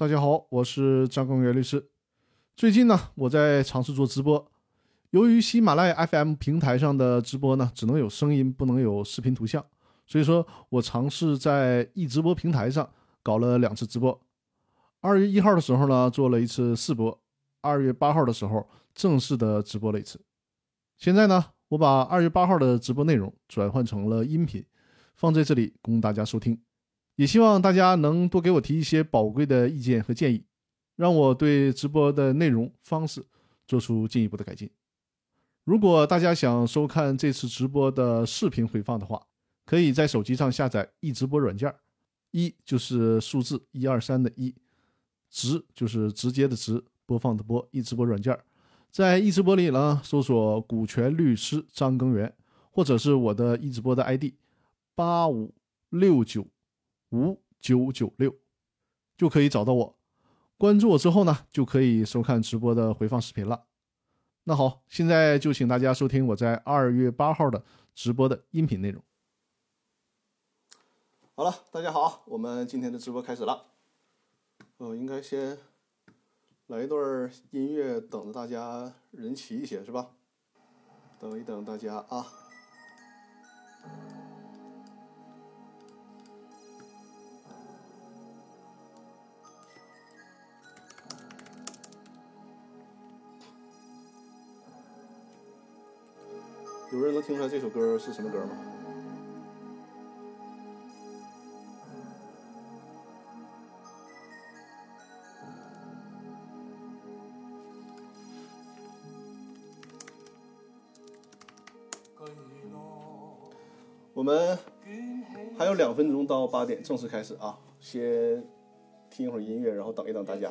大家好，我是张根源律师。最近呢，我在尝试做直播。由于喜马拉雅 FM 平台上的直播呢，只能有声音，不能有视频图像，所以说我尝试在易直播平台上搞了两次直播。二月一号的时候呢，做了一次试播；二月八号的时候，正式的直播了一次。现在呢，我把二月八号的直播内容转换成了音频，放在这里供大家收听。也希望大家能多给我提一些宝贵的意见和建议，让我对直播的内容方式做出进一步的改进。如果大家想收看这次直播的视频回放的话，可以在手机上下载易直播软件，一就是数字一二三的一，直就是直接的直，播放的播，易直播软件，在易直播里呢搜索“股权律师张根源”，或者是我的易直播的 ID 八五六九。五九九六就可以找到我，关注我之后呢，就可以收看直播的回放视频了。那好，现在就请大家收听我在二月八号的直播的音频内容。好了，大家好，我们今天的直播开始了。呃，应该先来一段音乐，等着大家人齐一些，是吧？等一等大家啊。有人能听出来这首歌是什么歌吗？我们还有两分钟到八点正式开始啊，先听一会儿音乐，然后等一等大家。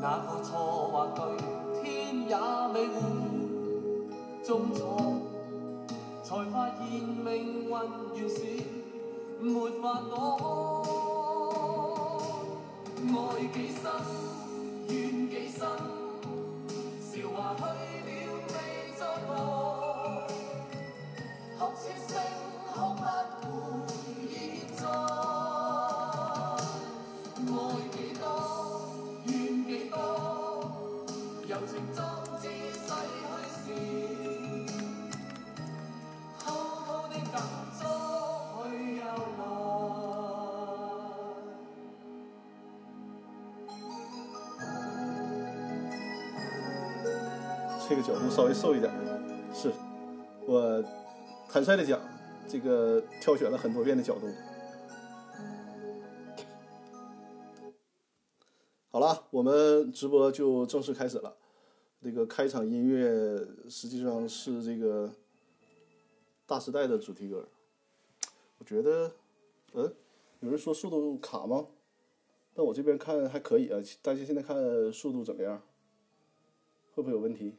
那个错或对，天也未会中错，才发现命运原是没法躲，爱几深，怨几深。个角度稍微瘦一点，是我坦率的讲，这个挑选了很多遍的角度。好了，我们直播就正式开始了。这个开场音乐实际上是这个大时代的主题歌。我觉得，嗯，有人说速度卡吗？但我这边看还可以啊。大家现在看速度怎么样？会不会有问题？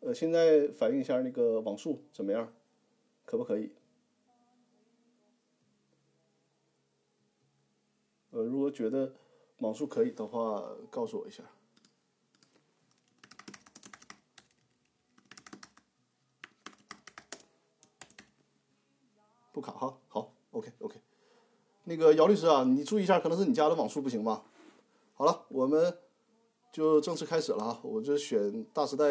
呃，现在反映一下那个网速怎么样？可不可以？呃，如果觉得网速可以的话，告诉我一下。不卡哈，好，OK OK。那个姚律师啊，你注意一下，可能是你家的网速不行吧？好了，我们就正式开始了啊！我这选大时代。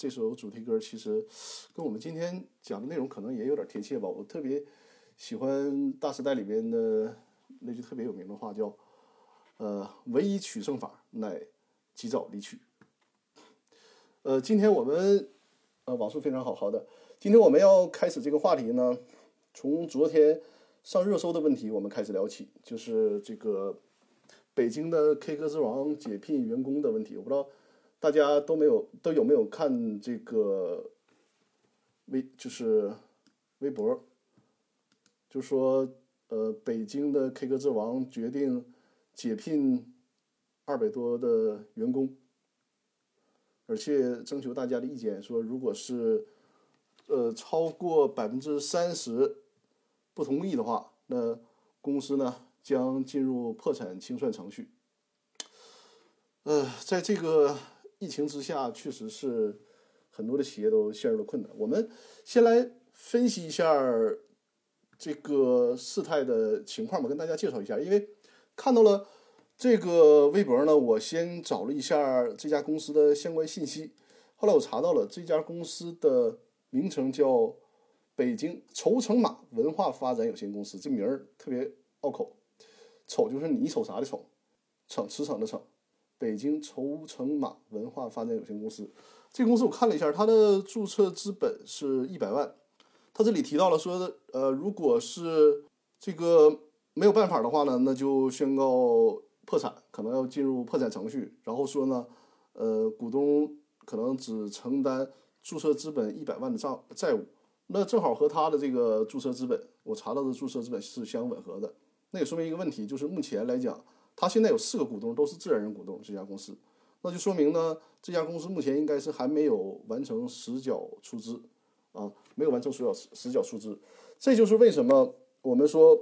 这首主题歌其实跟我们今天讲的内容可能也有点贴切吧。我特别喜欢《大时代》里边的那句特别有名的话，叫“呃，唯一取胜法乃及早离去”。呃，今天我们呃网速非常好，好的。今天我们要开始这个话题呢，从昨天上热搜的问题我们开始聊起，就是这个北京的 K 歌之王解聘员工的问题。我不知道。大家都没有都有没有看这个微就是微博，就说呃，北京的 K 歌之王决定解聘二百多的员工，而且征求大家的意见，说如果是呃超过百分之三十不同意的话，那公司呢将进入破产清算程序。呃，在这个疫情之下，确实是很多的企业都陷入了困难。我们先来分析一下这个事态的情况吧，跟大家介绍一下。因为看到了这个微博呢，我先找了一下这家公司的相关信息。后来我查到了这家公司的名称叫北京愁成马文化发展有限公司，这名儿特别拗口。瞅就是你瞅啥的瞅，骋驰骋的骋。北京愁成马文化发展有限公司，这个公司我看了一下，它的注册资本是一百万。它这里提到了说，呃，如果是这个没有办法的话呢，那就宣告破产，可能要进入破产程序。然后说呢，呃，股东可能只承担注册资本一百万的账债务，那正好和他的这个注册资本，我查到的注册资本是相吻合的。那也说明一个问题，就是目前来讲。他现在有四个股东，都是自然人股东。这家公司，那就说明呢，这家公司目前应该是还没有完成实缴出资，啊，没有完成实缴实缴出资。这就是为什么我们说，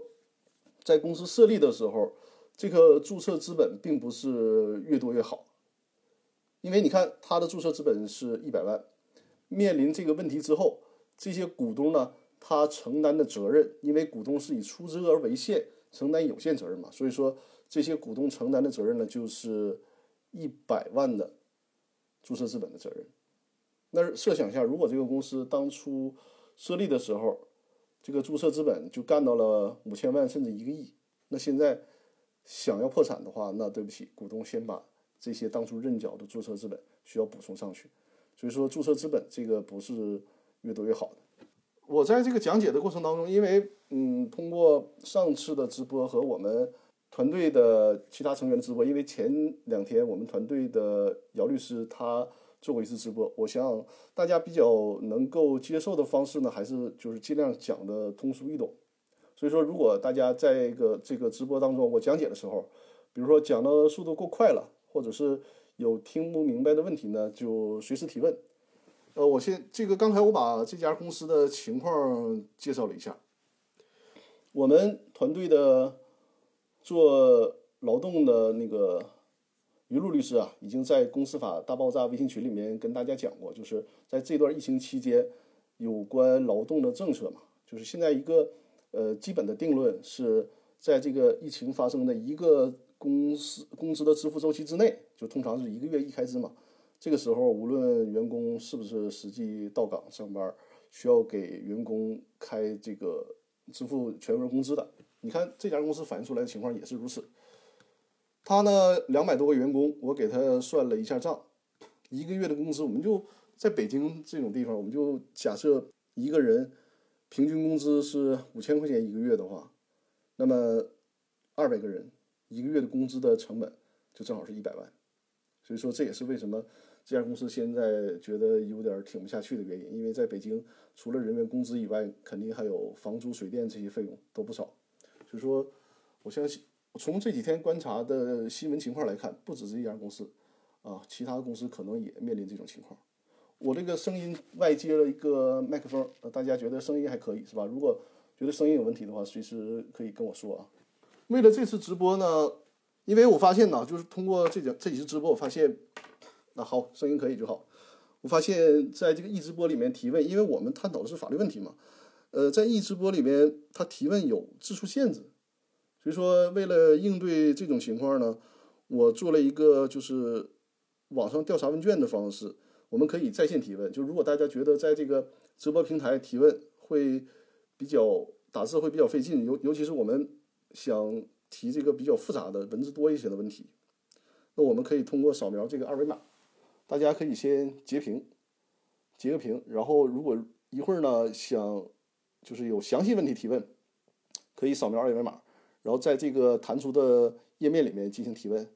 在公司设立的时候，这个注册资本并不是越多越好。因为你看，他的注册资本是一百万，面临这个问题之后，这些股东呢，他承担的责任，因为股东是以出资额为限，承担有限责任嘛，所以说。这些股东承担的责任呢，就是一百万的注册资本的责任。那设想一下，如果这个公司当初设立的时候，这个注册资本就干到了五千万甚至一个亿，那现在想要破产的话，那对不起，股东先把这些当初认缴的注册资本需要补充上去。所以说，注册资本这个不是越多越好的。我在这个讲解的过程当中，因为嗯，通过上次的直播和我们。团队的其他成员直播，因为前两天我们团队的姚律师他做过一次直播，我想大家比较能够接受的方式呢，还是就是尽量讲的通俗易懂。所以说，如果大家在一个这个直播当中我讲解的时候，比如说讲的速度过快了，或者是有听不明白的问题呢，就随时提问。呃，我先这个刚才我把这家公司的情况介绍了一下，我们团队的。做劳动的那个于露律师啊，已经在《公司法大爆炸》微信群里面跟大家讲过，就是在这段疫情期间，有关劳动的政策嘛，就是现在一个呃基本的定论是在这个疫情发生的一个公司工资的支付周期之内，就通常是一个月一开支嘛。这个时候，无论员工是不是实际到岗上班，需要给员工开这个支付全额工资的。你看这家公司反映出来的情况也是如此。他呢，两百多个员工，我给他算了一下账，一个月的工资，我们就在北京这种地方，我们就假设一个人平均工资是五千块钱一个月的话，那么二百个人一个月的工资的成本就正好是一百万。所以说这也是为什么这家公司现在觉得有点挺不下去的原因，因为在北京除了人员工资以外，肯定还有房租、水电这些费用都不少。所以说，我相信从这几天观察的新闻情况来看，不止这一家公司，啊，其他公司可能也面临这种情况。我这个声音外接了一个麦克风，大家觉得声音还可以是吧？如果觉得声音有问题的话，随时可以跟我说啊。为了这次直播呢，因为我发现呢，就是通过这几这几次直播，我发现，那好，声音可以就好。我发现在这个易直播里面提问，因为我们探讨的是法律问题嘛。呃，在易直播里面，他提问有字数限制，所以说为了应对这种情况呢，我做了一个就是网上调查问卷的方式，我们可以在线提问。就如果大家觉得在这个直播平台提问会比较打字会比较费劲，尤尤其是我们想提这个比较复杂的文字多一些的问题，那我们可以通过扫描这个二维码，大家可以先截屏，截个屏，然后如果一会儿呢想。就是有详细问题提问，可以扫描二维码，然后在这个弹出的页面里面进行提问。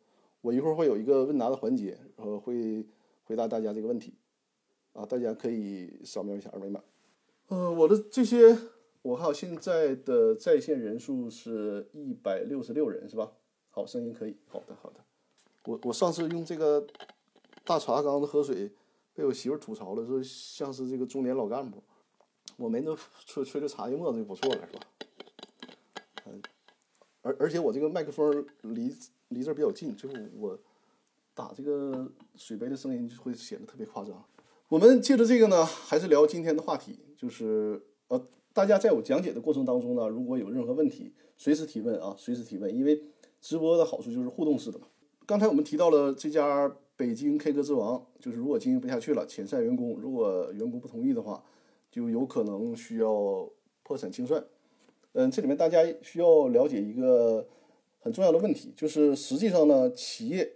我一会儿会有一个问答的环节，然后会回答大家这个问题。啊，大家可以扫描一下二维码。呃，我的这些，我看现在的在线人数是一百六十六人，是吧？好，声音可以，好的，好的。我我上次用这个大茶缸子喝水，被我媳妇吐槽了，说像是这个中年老干部。我没那吹吹的茶叶沫子就不错了，是吧？嗯，而而且我这个麦克风离离这儿比较近，就是我打这个水杯的声音就会显得特别夸张。我们借着这个呢，还是聊今天的话题，就是呃，大家在我讲解的过程当中呢，如果有任何问题，随时提问啊，随时提问，因为直播的好处就是互动式的嘛。刚才我们提到了这家北京 K 歌之王，就是如果经营不下去了，遣散员工，如果员工不同意的话。就有可能需要破产清算，嗯，这里面大家需要了解一个很重要的问题，就是实际上呢，企业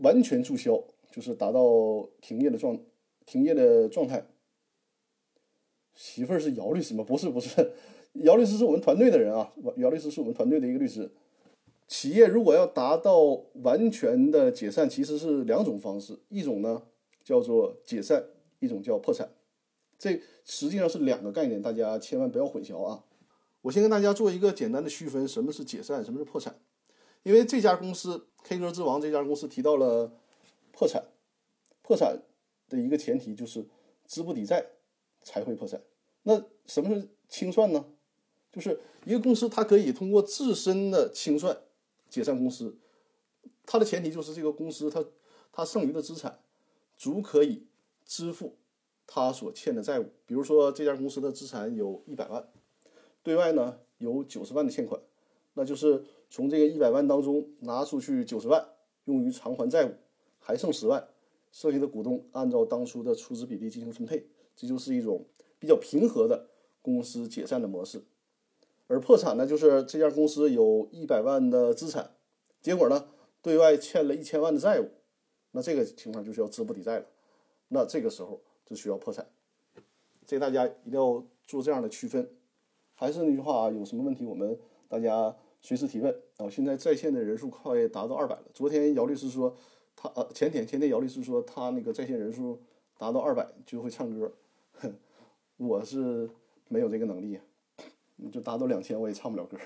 完全注销，就是达到停业的状停业的状态。媳妇儿是姚律师吗？不是，不是，姚律师是我们团队的人啊，姚律师是我们团队的一个律师。企业如果要达到完全的解散，其实是两种方式，一种呢叫做解散，一种叫破产。这实际上是两个概念，大家千万不要混淆啊！我先跟大家做一个简单的区分，什么是解散，什么是破产。因为这家公司 K 歌之王这家公司提到了破产，破产的一个前提就是资不抵债才会破产。那什么是清算呢？就是一个公司它可以通过自身的清算解散公司，它的前提就是这个公司它它剩余的资产足可以支付。他所欠的债务，比如说这家公司的资产有一百万，对外呢有九十万的欠款，那就是从这个一百万当中拿出去九十万用于偿还债务，还剩十万，剩下的股东按照当初的出资比例进行分配，这就是一种比较平和的公司解散的模式。而破产呢，就是这家公司有一百万的资产，结果呢对外欠了一千万的债务，那这个情况就是要资不抵债了，那这个时候。就需要破产，这大家一定要做这样的区分。还是那句话啊，有什么问题我们大家随时提问啊。现在在线的人数快达到二百了。昨天姚律师说他呃前天前天姚律师说他那个在线人数达到二百就会唱歌，哼，我是没有这个能力，就达到两千我也唱不了歌。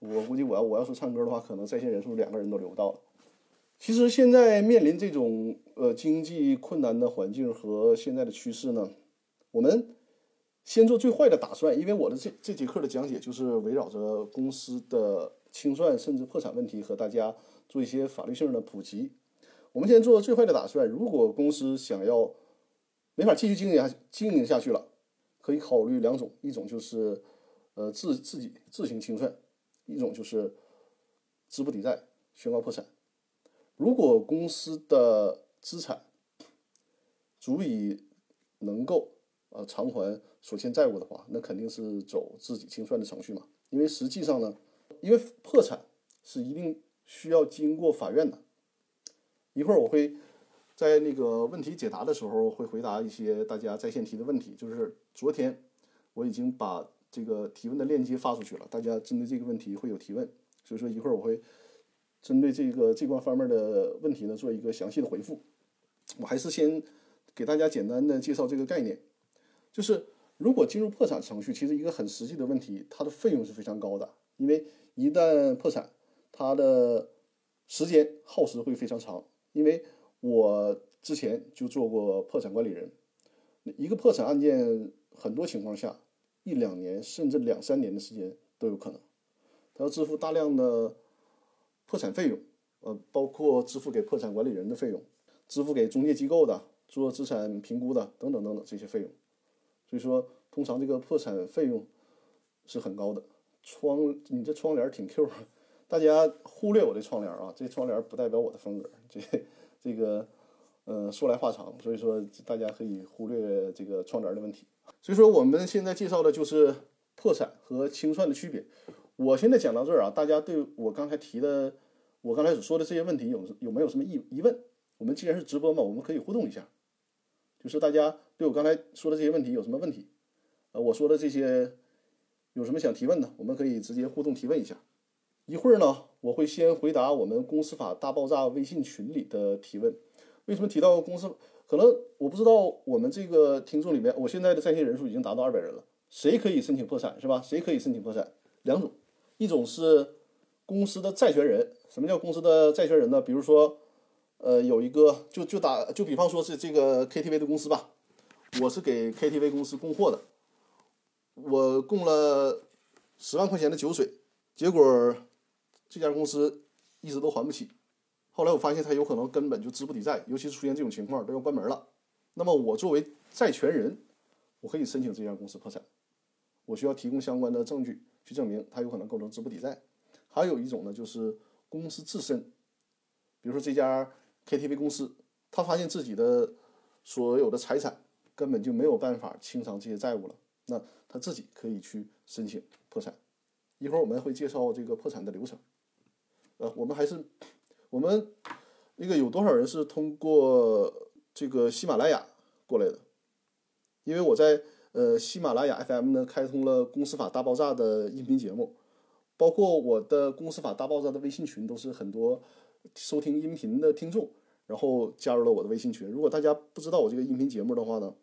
我估计我要我要是唱歌的话，可能在线人数两个人都留不到了。其实现在面临这种呃经济困难的环境和现在的趋势呢，我们先做最坏的打算，因为我的这这节课的讲解就是围绕着公司的清算甚至破产问题和大家做一些法律性的普及。我们先做最坏的打算，如果公司想要没法继续经营经营下去了，可以考虑两种，一种就是呃自自己自行清算，一种就是资不抵债宣告破产。如果公司的资产足以能够呃偿还所欠债务的话，那肯定是走自己清算的程序嘛。因为实际上呢，因为破产是一定需要经过法院的。一会儿我会在那个问题解答的时候会回答一些大家在线提的问题。就是昨天我已经把这个提问的链接发出去了，大家针对这个问题会有提问，所以说一会儿我会。针对这个这关方面的问题呢，做一个详细的回复。我还是先给大家简单的介绍这个概念，就是如果进入破产程序，其实一个很实际的问题，它的费用是非常高的，因为一旦破产，它的时间耗时会非常长。因为我之前就做过破产管理人，一个破产案件，很多情况下一两年甚至两三年的时间都有可能，他要支付大量的。破产费用，呃，包括支付给破产管理人的费用，支付给中介机构的做资产评估的等等等等这些费用。所以说，通常这个破产费用是很高的。窗，你这窗帘挺 Q，大家忽略我这窗帘啊，这窗帘不代表我的风格。这这个，呃，说来话长，所以说大家可以忽略这个窗帘的问题。所以说，我们现在介绍的就是破产和清算的区别。我现在讲到这儿啊，大家对我刚才提的，我刚才所说的这些问题有有没有什么疑疑问？我们既然是直播嘛，我们可以互动一下，就是大家对我刚才说的这些问题有什么问题？呃，我说的这些有什么想提问的？我们可以直接互动提问一下。一会儿呢，我会先回答我们公司法大爆炸微信群里的提问。为什么提到公司？可能我不知道我们这个听众里面，我现在的在线人数已经达到二百人了。谁可以申请破产是吧？谁可以申请破产？两种，一种是公司的债权人。什么叫公司的债权人呢？比如说，呃，有一个就就打就比方说是这个 KTV 的公司吧，我是给 KTV 公司供货的，我供了十万块钱的酒水，结果这家公司一直都还不起。后来我发现他有可能根本就资不抵债，尤其是出现这种情况都要关门了。那么我作为债权人，我可以申请这家公司破产。我需要提供相关的证据去证明他有可能构成资不抵债。还有一种呢，就是公司自身，比如说这家 KTV 公司，他发现自己的所有的财产根本就没有办法清偿这些债务了，那他自己可以去申请破产。一会儿我们会介绍这个破产的流程。呃，我们还是。我们那个有多少人是通过这个喜马拉雅过来的？因为我在呃喜马拉雅 FM 呢开通了《公司法大爆炸》的音频节目，包括我的《公司法大爆炸》的微信群，都是很多收听音频的听众，然后加入了我的微信群。如果大家不知道我这个音频节目的话呢，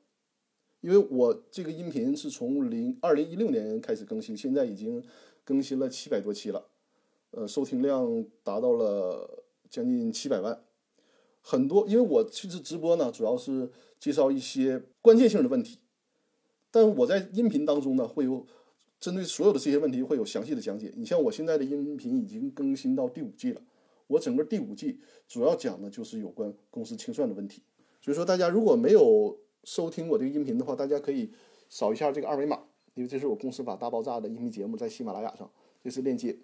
因为我这个音频是从零二零一六年开始更新，现在已经更新了七百多期了，呃，收听量达到了。将近七百万，很多，因为我其实直播呢，主要是介绍一些关键性的问题，但是我在音频当中呢，会有针对所有的这些问题会有详细的讲解。你像我现在的音频已经更新到第五季了，我整个第五季主要讲的就是有关公司清算的问题。所以说，大家如果没有收听我这个音频的话，大家可以扫一下这个二维码，因为这是我公司法大爆炸的音频节目，在喜马拉雅上，这是链接，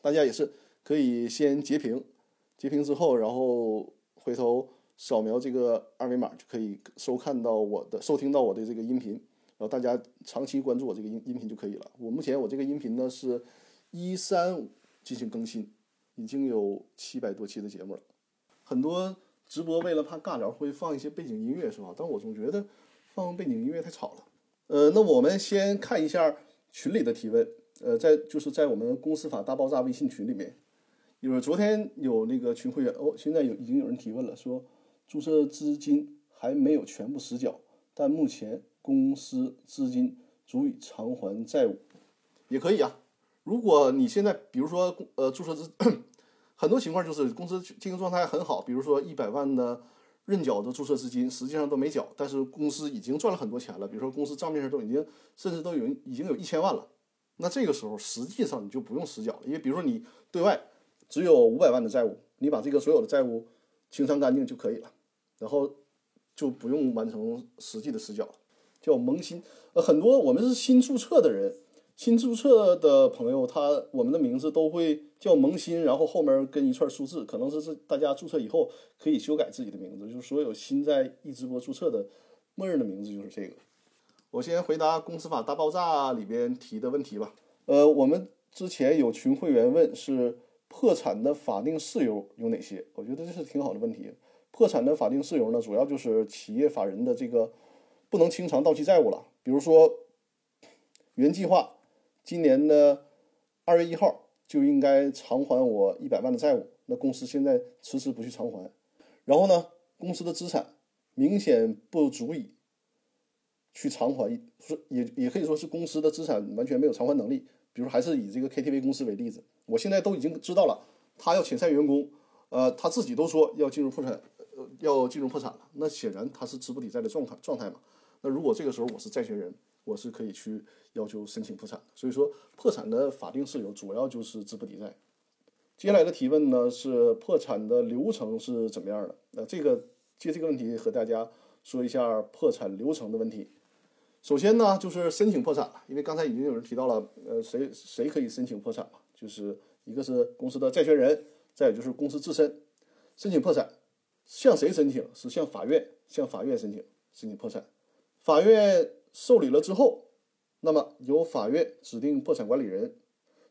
大家也是。可以先截屏，截屏之后，然后回头扫描这个二维码，就可以收看到我的、收听到我的这个音频。然后大家长期关注我这个音音频就可以了。我目前我这个音频呢是一三五进行更新，已经有七百多期的节目了。很多直播为了怕尬聊会放一些背景音乐，是吧？但我总觉得放背景音乐太吵了。呃，那我们先看一下群里的提问。呃，在就是在我们公司法大爆炸微信群里面。因为昨天有那个群会员哦，现在有已经有人提问了，说注册资金还没有全部实缴，但目前公司资金足以偿还债务，也可以啊。如果你现在比如说呃注册资，很多情况就是公司经营状态很好，比如说一百万的认缴的注册资金实际上都没缴，但是公司已经赚了很多钱了，比如说公司账面上都已经甚至都有已经有一千万了，那这个时候实际上你就不用实缴了，因为比如说你对外。只有五百万的债务，你把这个所有的债务清偿干净就可以了，然后就不用完成实际的实缴了。叫萌新，呃，很多我们是新注册的人，新注册的朋友，他我们的名字都会叫萌新，然后后面跟一串数字，可能是是大家注册以后可以修改自己的名字，就是所有新在易直播注册的默认的名字就是这个。我先回答《公司法大爆炸》里边提的问题吧。呃，我们之前有群会员问是。破产的法定事由有哪些？我觉得这是挺好的问题。破产的法定事由呢，主要就是企业法人的这个不能清偿到期债务了。比如说，原计划今年的二月一号就应该偿还我一百万的债务，那公司现在迟迟不去偿还，然后呢，公司的资产明显不足以去偿还，是也也可以说是公司的资产完全没有偿还能力。比如还是以这个 KTV 公司为例子。我现在都已经知道了，他要遣散员工，呃，他自己都说要进入破产，要进入破产了。那显然他是资不抵债的状态状态嘛。那如果这个时候我是债权人，我是可以去要求申请破产。所以说，破产的法定事由主要就是资不抵债。接下来的提问呢是破产的流程是怎么样的？那这个借这个问题和大家说一下破产流程的问题。首先呢就是申请破产了，因为刚才已经有人提到了，呃，谁谁可以申请破产嘛？就是一个是公司的债权人，再有就是公司自身申请破产，向谁申请？是向法院，向法院申请申请破产。法院受理了之后，那么由法院指定破产管理人，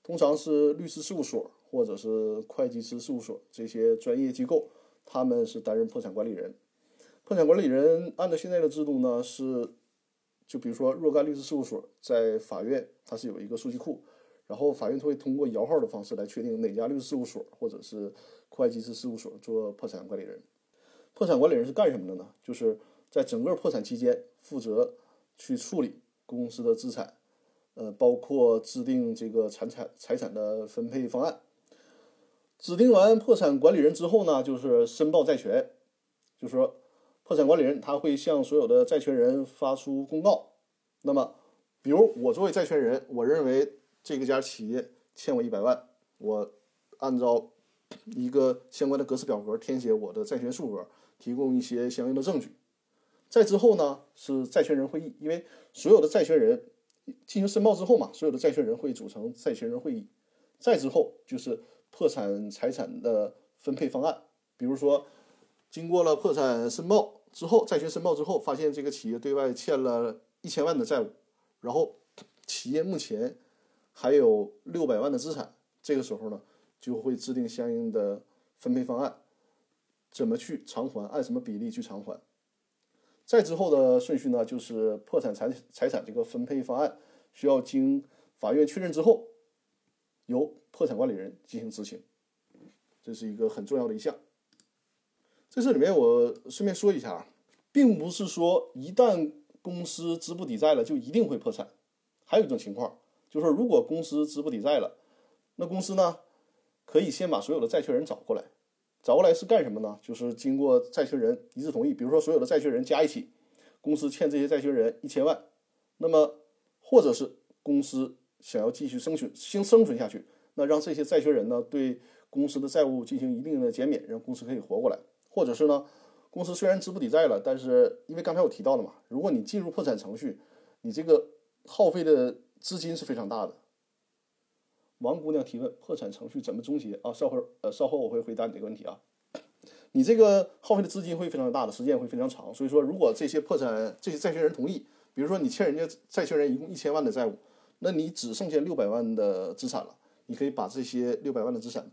通常是律师事务所或者是会计师事务所这些专业机构，他们是担任破产管理人。破产管理人按照现在的制度呢，是就比如说若干律师事务所在法院，它是有一个数据库。然后法院会通过摇号的方式来确定哪家律师事务所或者是会计师事务所做破产管理人。破产管理人是干什么的呢？就是在整个破产期间负责去处理公司的资产，呃，包括制定这个财产财产的分配方案。指定完破产管理人之后呢，就是申报债权，就是说破产管理人他会向所有的债权人发出公告。那么，比如我作为债权人，我认为这个家企业欠我一百万，我按照一个相关的格式表格填写我的债权数额，提供一些相应的证据。再之后呢，是债权人会议，因为所有的债权人进行申报之后嘛，所有的债权人会组成债权人会议。再之后就是破产财产的分配方案，比如说经过了破产申报之后，债权申报之后，发现这个企业对外欠了一千万的债务，然后企业目前还有六百万的资产，这个时候呢，就会制定相应的分配方案，怎么去偿还，按什么比例去偿还。再之后的顺序呢，就是破产财财产这个分配方案需要经法院确认之后，由破产管理人进行执行，这是一个很重要的一项。在这里面，我顺便说一下啊，并不是说一旦公司资不抵债了就一定会破产。还有一种情况，就是如果公司资不抵债了，那公司呢可以先把所有的债权人找过来。找过来是干什么呢？就是经过债权人一致同意，比如说所有的债权人加一起，公司欠这些债权人一千万，那么或者是公司想要继续生存、先生存下去，那让这些债权人呢对公司的债务进行一定的减免，让公司可以活过来。或者是呢，公司虽然资不抵债了，但是因为刚才我提到了嘛，如果你进入破产程序，你这个耗费的资金是非常大的。王姑娘提问：破产程序怎么终结啊？稍会儿，呃，稍后我会回答你这个问题啊。你这个耗费的资金会非常大的，时间会非常长。所以说，如果这些破产这些债权人同意，比如说你欠人家债权人一共一千万的债务，那你只剩下六百万的资产了，你可以把这些六百万的资产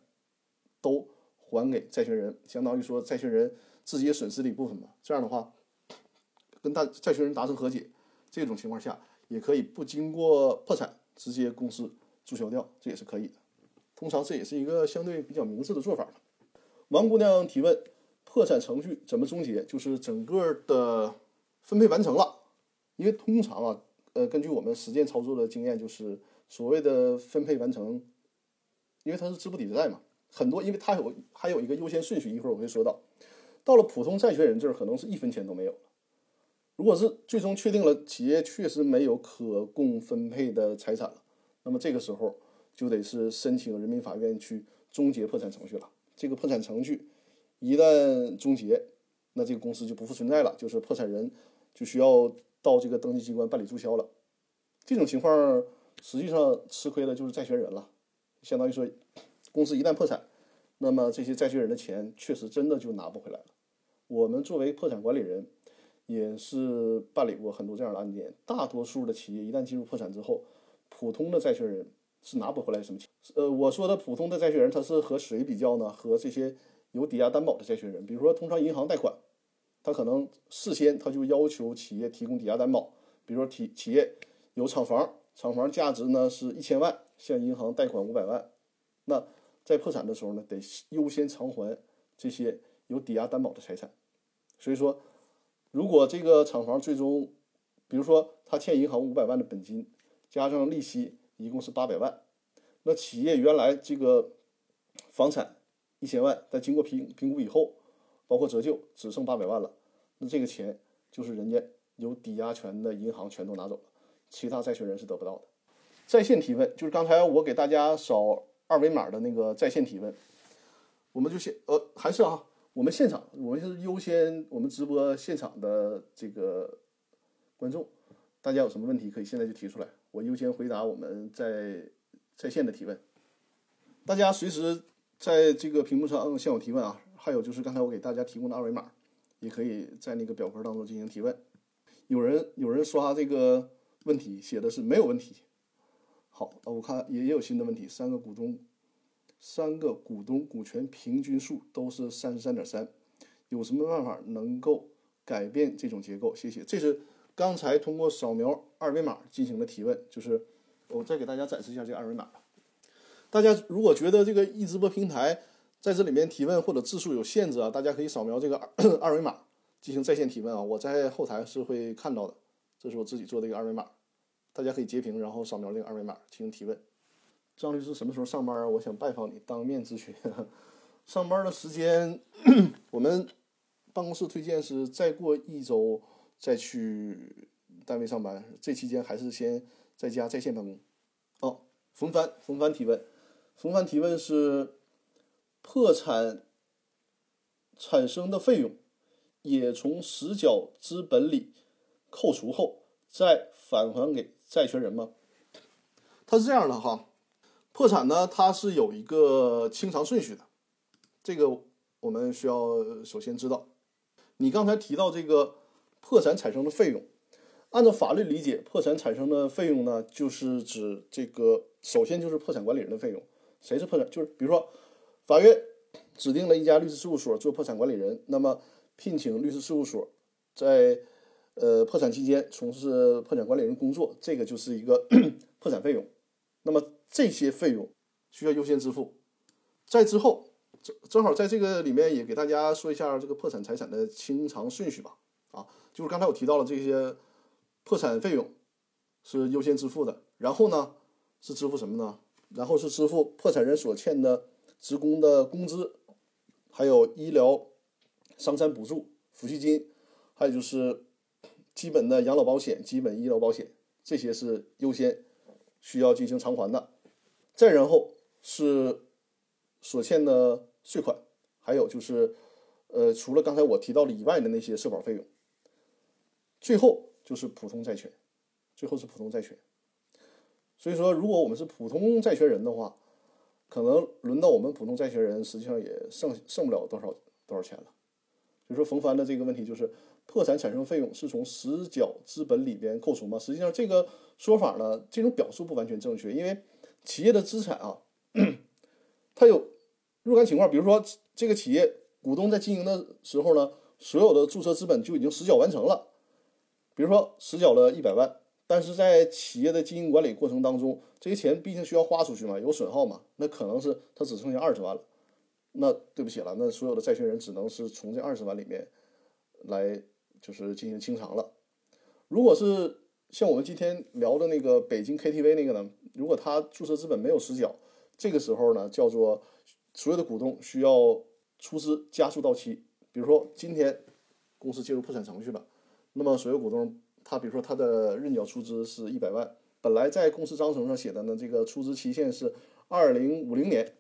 都还给债权人，相当于说债权人自己也损失了一部分嘛。这样的话，跟大债权人达成和解，这种情况下也可以不经过破产，直接公司。注销掉，这也是可以的。通常这也是一个相对比较明智的做法。王姑娘提问：破产程序怎么终结？就是整个的分配完成了。因为通常啊，呃，根据我们实践操作的经验，就是所谓的分配完成，因为它是资不抵债嘛，很多，因为它有还有一个优先顺序，一会儿我会说到。到了普通债权人这儿，可能是一分钱都没有了。如果是最终确定了企业确实没有可供分配的财产了。那么这个时候就得是申请人民法院去终结破产程序了。这个破产程序一旦终结，那这个公司就不复存在了，就是破产人就需要到这个登记机关办理注销了。这种情况实际上吃亏的就是债权人了，相当于说公司一旦破产，那么这些债权人的钱确实真的就拿不回来了。我们作为破产管理人，也是办理过很多这样的案件。大多数的企业一旦进入破产之后，普通的债权人是拿不回来什么钱。呃，我说的普通的债权人，他是和谁比较呢？和这些有抵押担保的债权人，比如说通常银行贷款，他可能事先他就要求企业提供抵押担保。比如说企企业有厂房，厂房价值呢是一千万，向银行贷款五百万，那在破产的时候呢，得优先偿还这些有抵押担保的财产。所以说，如果这个厂房最终，比如说他欠银行五百万的本金。加上利息一共是八百万，那企业原来这个房产一千万，在经过评评估以后，包括折旧只剩八百万了，那这个钱就是人家有抵押权的银行全都拿走了，其他债权人是得不到的。在线提问就是刚才我给大家扫二维码的那个在线提问，我们就先呃还是啊，我们现场我们是优先我们直播现场的这个观众，大家有什么问题可以现在就提出来。我优先回答我们在在线的提问，大家随时在这个屏幕上向我提问啊。还有就是刚才我给大家提供的二维码，也可以在那个表格当中进行提问。有人有人刷这个问题写的是没有问题。好，我看也也有新的问题，三个股东，三个股东股权平均数都是三十三点三，有什么办法能够改变这种结构？谢谢。这是。刚才通过扫描二维码进行的提问，就是我再给大家展示一下这个二维码吧。大家如果觉得这个易直播平台在这里面提问或者字数有限制啊，大家可以扫描这个二 二维码进行在线提问啊，我在后台是会看到的。这是我自己做的一个二维码，大家可以截屏，然后扫描这个二维码进行提问。张律师什么时候上班啊？我想拜访你，当面咨询。上班的时间，我们办公室推荐是再过一周再去单位上班，这期间还是先在家在线办公。哦，冯帆，冯帆提问，冯帆提问是破产产生的费用也从实缴资本里扣除后再返还给债权人吗？它是这样的哈，破产呢，它是有一个清偿顺序的。这个我们需要首先知道，你刚才提到这个破产产生的费用，按照法律理解，破产产生的费用呢，就是指这个首先就是破产管理人的费用。谁是破产？就是比如说，法院指定了一家律师事务所做破产管理人，那么聘请律师事务所在呃破产期间从事破产管理人工作，这个就是一个 破产费用。那么这些费用需要优先支付，在之后。正正好在这个里面也给大家说一下这个破产财产的清偿顺序吧。啊，就是刚才我提到了这些破产费用是优先支付的，然后呢是支付什么呢？然后是支付破产人所欠的职工的工资，还有医疗伤残补助、抚恤金，还有就是基本的养老保险、基本医疗保险，这些是优先需要进行偿还的。再然后是所欠的。税款，还有就是，呃，除了刚才我提到的以外的那些社保费用，最后就是普通债权，最后是普通债权。所以说，如果我们是普通债权人的话，可能轮到我们普通债权人，实际上也剩剩不了多少多少钱了。所以说，冯帆的这个问题就是，破产产生费用是从实缴资本里边扣除吗？实际上，这个说法呢，这种表述不完全正确，因为企业的资产啊，它有。若干情况，比如说这个企业股东在经营的时候呢，所有的注册资本就已经实缴完成了。比如说实缴了一百万，但是在企业的经营管理过程当中，这些钱毕竟需要花出去嘛，有损耗嘛，那可能是他只剩下二十万了。那对不起了，那所有的债权人只能是从这二十万里面来就是进行清偿了。如果是像我们今天聊的那个北京 KTV 那个呢，如果他注册资本没有实缴，这个时候呢叫做。所有的股东需要出资加速到期，比如说今天公司进入破产程序了，那么所有股东他比如说他的认缴出资是一百万，本来在公司章程上写的呢，这个出资期限是二零五零年，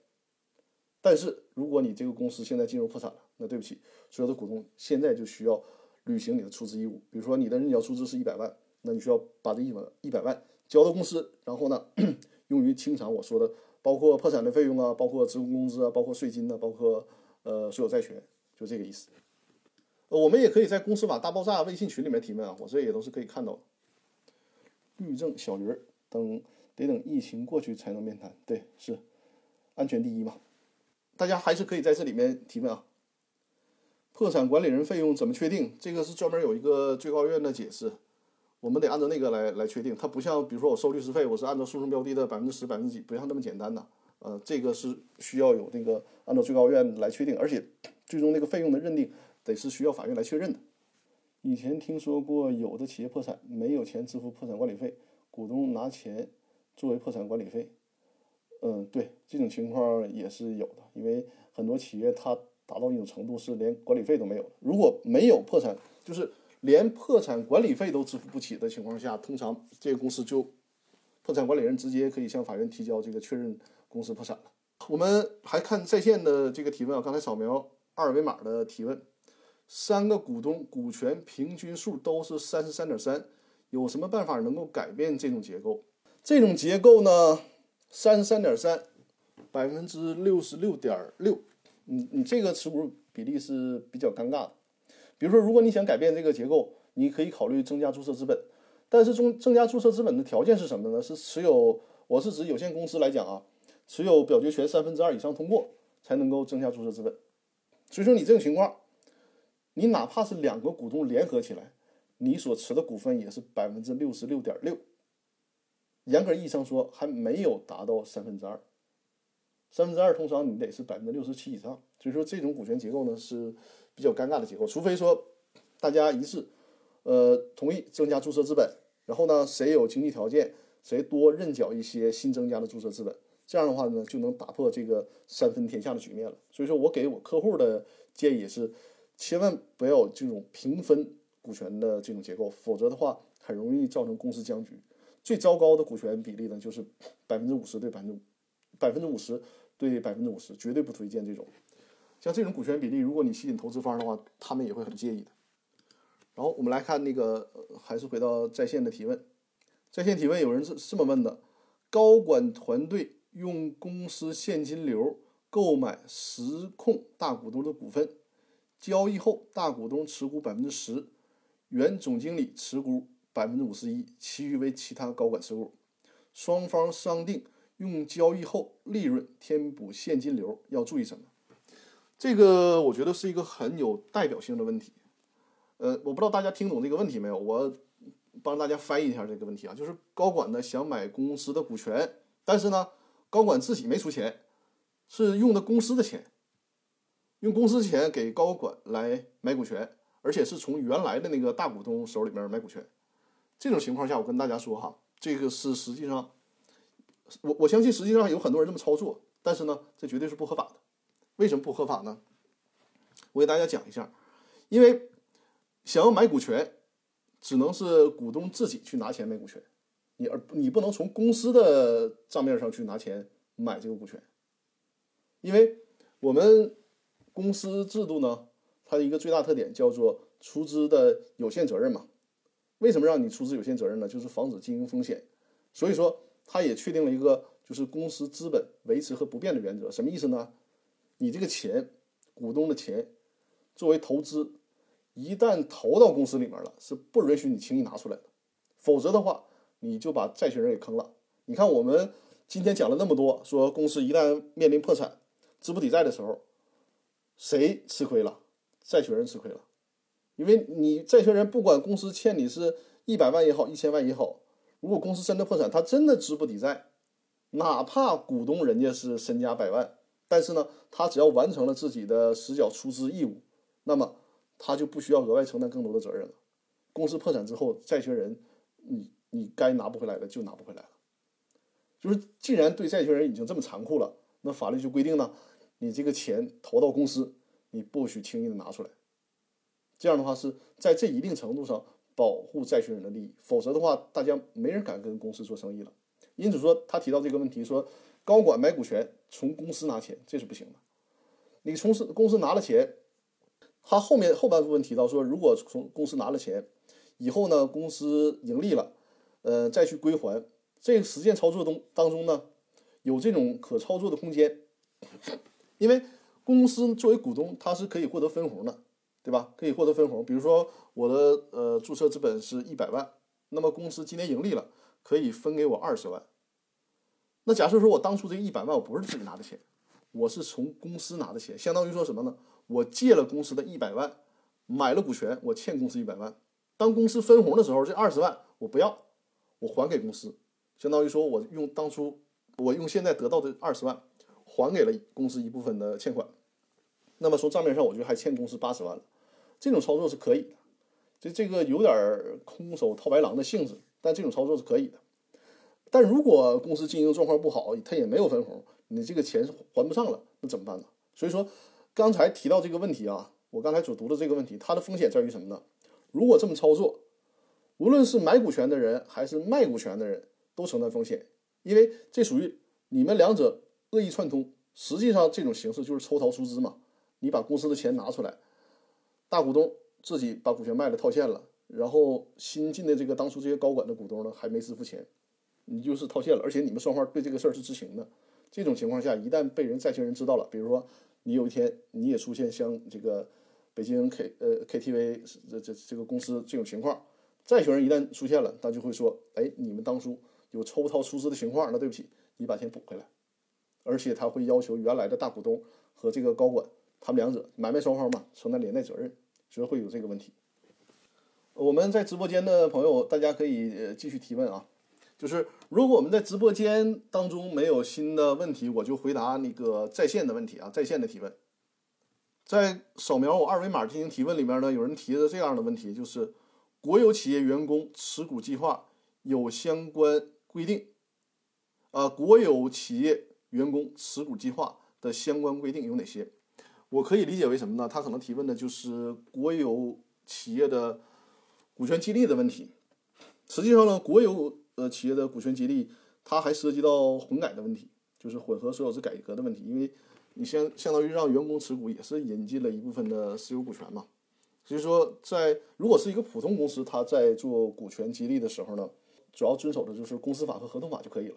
但是如果你这个公司现在进入破产了，那对不起，所有的股东现在就需要履行你的出资义务，比如说你的认缴出资是一百万，那你需要把这一百一百万交到公司，然后呢用于清偿我说的。包括破产的费用啊，包括职工工资啊，包括税金呢，包括呃所有债权，就这个意思。呃，我们也可以在公司法大爆炸微信群里面提问啊，我这也都是可以看到的。律政小驴儿等得等疫情过去才能面谈，对，是安全第一嘛。大家还是可以在这里面提问啊。破产管理人费用怎么确定？这个是专门有一个最高院的解释。我们得按照那个来来确定，它不像比如说我收律师费，我是按照诉讼标的的百分之十、百分之几，不像那么简单的。呃，这个是需要有那个按照最高院来确定，而且最终那个费用的认定得是需要法院来确认的。以前听说过有的企业破产没有钱支付破产管理费，股东拿钱作为破产管理费。嗯，对，这种情况也是有的，因为很多企业它达到一种程度是连管理费都没有。如果没有破产，就是。连破产管理费都支付不起的情况下，通常这个公司就破产管理人直接可以向法院提交这个确认公司破产了。我们还看在线的这个提问啊，刚才扫描二维码的提问，三个股东股权平均数都是三十三点三，有什么办法能够改变这种结构？这种结构呢，三十三点三，百分之六十六点六，你你这个持股比例是比较尴尬的。比如说，如果你想改变这个结构，你可以考虑增加注册资本。但是，增增加注册资本的条件是什么呢？是持有，我是指有限公司来讲啊，持有表决权三分之二以上通过才能够增加注册资本。所以说，你这种情况，你哪怕是两个股东联合起来，你所持的股份也是百分之六十六点六。严格意义上说，还没有达到三分之二。三分之二通常你得是百分之六十七以上。所以说，这种股权结构呢是。比较尴尬的结构，除非说大家一致，呃，同意增加注册资本，然后呢，谁有经济条件，谁多认缴一些新增加的注册资本，这样的话呢，就能打破这个三分天下的局面了。所以说我给我客户的建议是，千万不要这种平分股权的这种结构，否则的话很容易造成公司僵局。最糟糕的股权比例呢，就是百分之五十对百分之百分之五十对百分之五十，绝对不推荐这种。像这种股权比例，如果你吸引投资方的话，他们也会很介意的。然后我们来看那个，还是回到在线的提问。在线提问有人是这么问的：高管团队用公司现金流购买实控大股东的股份，交易后大股东持股百分之十，原总经理持股百分之五十一，其余为其他高管持股。双方商定用交易后利润填补现金流，要注意什么？这个我觉得是一个很有代表性的问题。呃，我不知道大家听懂这个问题没有？我帮大家翻译一下这个问题啊，就是高管呢想买公司的股权，但是呢，高管自己没出钱，是用的公司的钱，用公司钱给高管来买股权，而且是从原来的那个大股东手里面买股权。这种情况下，我跟大家说哈，这个是实际上，我我相信实际上有很多人这么操作，但是呢，这绝对是不合法的。为什么不合法呢？我给大家讲一下，因为。想要买股权，只能是股东自己去拿钱买股权，你而你不能从公司的账面上去拿钱买这个股权，因为我们公司制度呢，它的一个最大特点叫做出资的有限责任嘛。为什么让你出资有限责任呢？就是防止经营风险。所以说，它也确定了一个就是公司资本维持和不变的原则。什么意思呢？你这个钱，股东的钱，作为投资。一旦投到公司里面了，是不允许你轻易拿出来的，否则的话，你就把债权人给坑了。你看，我们今天讲了那么多，说公司一旦面临破产、资不抵债的时候，谁吃亏了？债权人吃亏了，因为你债权人不管公司欠你是一百万也好，一千万也好，如果公司真的破产，他真的资不抵债，哪怕股东人家是身家百万，但是呢，他只要完成了自己的实缴出资义务，那么。他就不需要额外承担更多的责任了。公司破产之后，债权人，你你该拿不回来的就拿不回来了。就是既然对债权人已经这么残酷了，那法律就规定呢，你这个钱投到公司，你不许轻易的拿出来。这样的话是在这一定程度上保护债权人的利益，否则的话，大家没人敢跟公司做生意了。因此说，他提到这个问题，说高管买股权从公司拿钱，这是不行的。你从司公司拿了钱。他后面后半部分提到说，如果从公司拿了钱以后呢，公司盈利了，呃，再去归还，这个实践操作中当中呢，有这种可操作的空间，因为公司作为股东，它是可以获得分红的，对吧？可以获得分红。比如说我的呃注册资本是一百万，那么公司今年盈利了，可以分给我二十万。那假设说我当初这一百万我不是自己拿的钱，我是从公司拿的钱，相当于说什么呢？我借了公司的一百万，买了股权，我欠公司一百万。当公司分红的时候，这二十万我不要，我还给公司，相当于说我用当初我用现在得到的二十万还给了公司一部分的欠款。那么从账面上，我就还欠公司八十万了。这种操作是可以的，这这个有点空手套白狼的性质，但这种操作是可以的。但如果公司经营状况不好，他也没有分红，你这个钱是还不上了，那怎么办呢？所以说。刚才提到这个问题啊，我刚才所读的这个问题，它的风险在于什么呢？如果这么操作，无论是买股权的人还是卖股权的人，都承担风险，因为这属于你们两者恶意串通。实际上，这种形式就是抽逃出资嘛。你把公司的钱拿出来，大股东自己把股权卖了套现了，然后新进的这个当初这些高管的股东呢还没支付钱，你就是套现了，而且你们双方对这个事儿是知情的。这种情况下，一旦被人债权人知道了，比如说。你有一天你也出现像这个北京 K 呃 KTV 这这这个公司这种情况，债权人一旦出现了，他就会说：哎，你们当初有抽逃出资的情况，那对不起，你把钱补回来。而且他会要求原来的大股东和这个高管，他们两者买卖双方嘛承担连带责任，所以会有这个问题。我们在直播间的朋友，大家可以继续提问啊。就是如果我们在直播间当中没有新的问题，我就回答那个在线的问题啊，在线的提问。在扫描我二维码进行提问里面呢，有人提的这样的问题，就是国有企业员工持股计划有相关规定，啊，国有企业员工持股计划的相关规定有哪些？我可以理解为什么呢？他可能提问的就是国有企业的股权激励的问题。实际上呢，国有呃企业的股权激励，它还涉及到混改的问题，就是混合所有制改革的问题。因为你相相当于让员工持股，也是引进了一部分的私有股权嘛。所以说，在如果是一个普通公司，它在做股权激励的时候呢，主要遵守的就是公司法和合同法就可以了。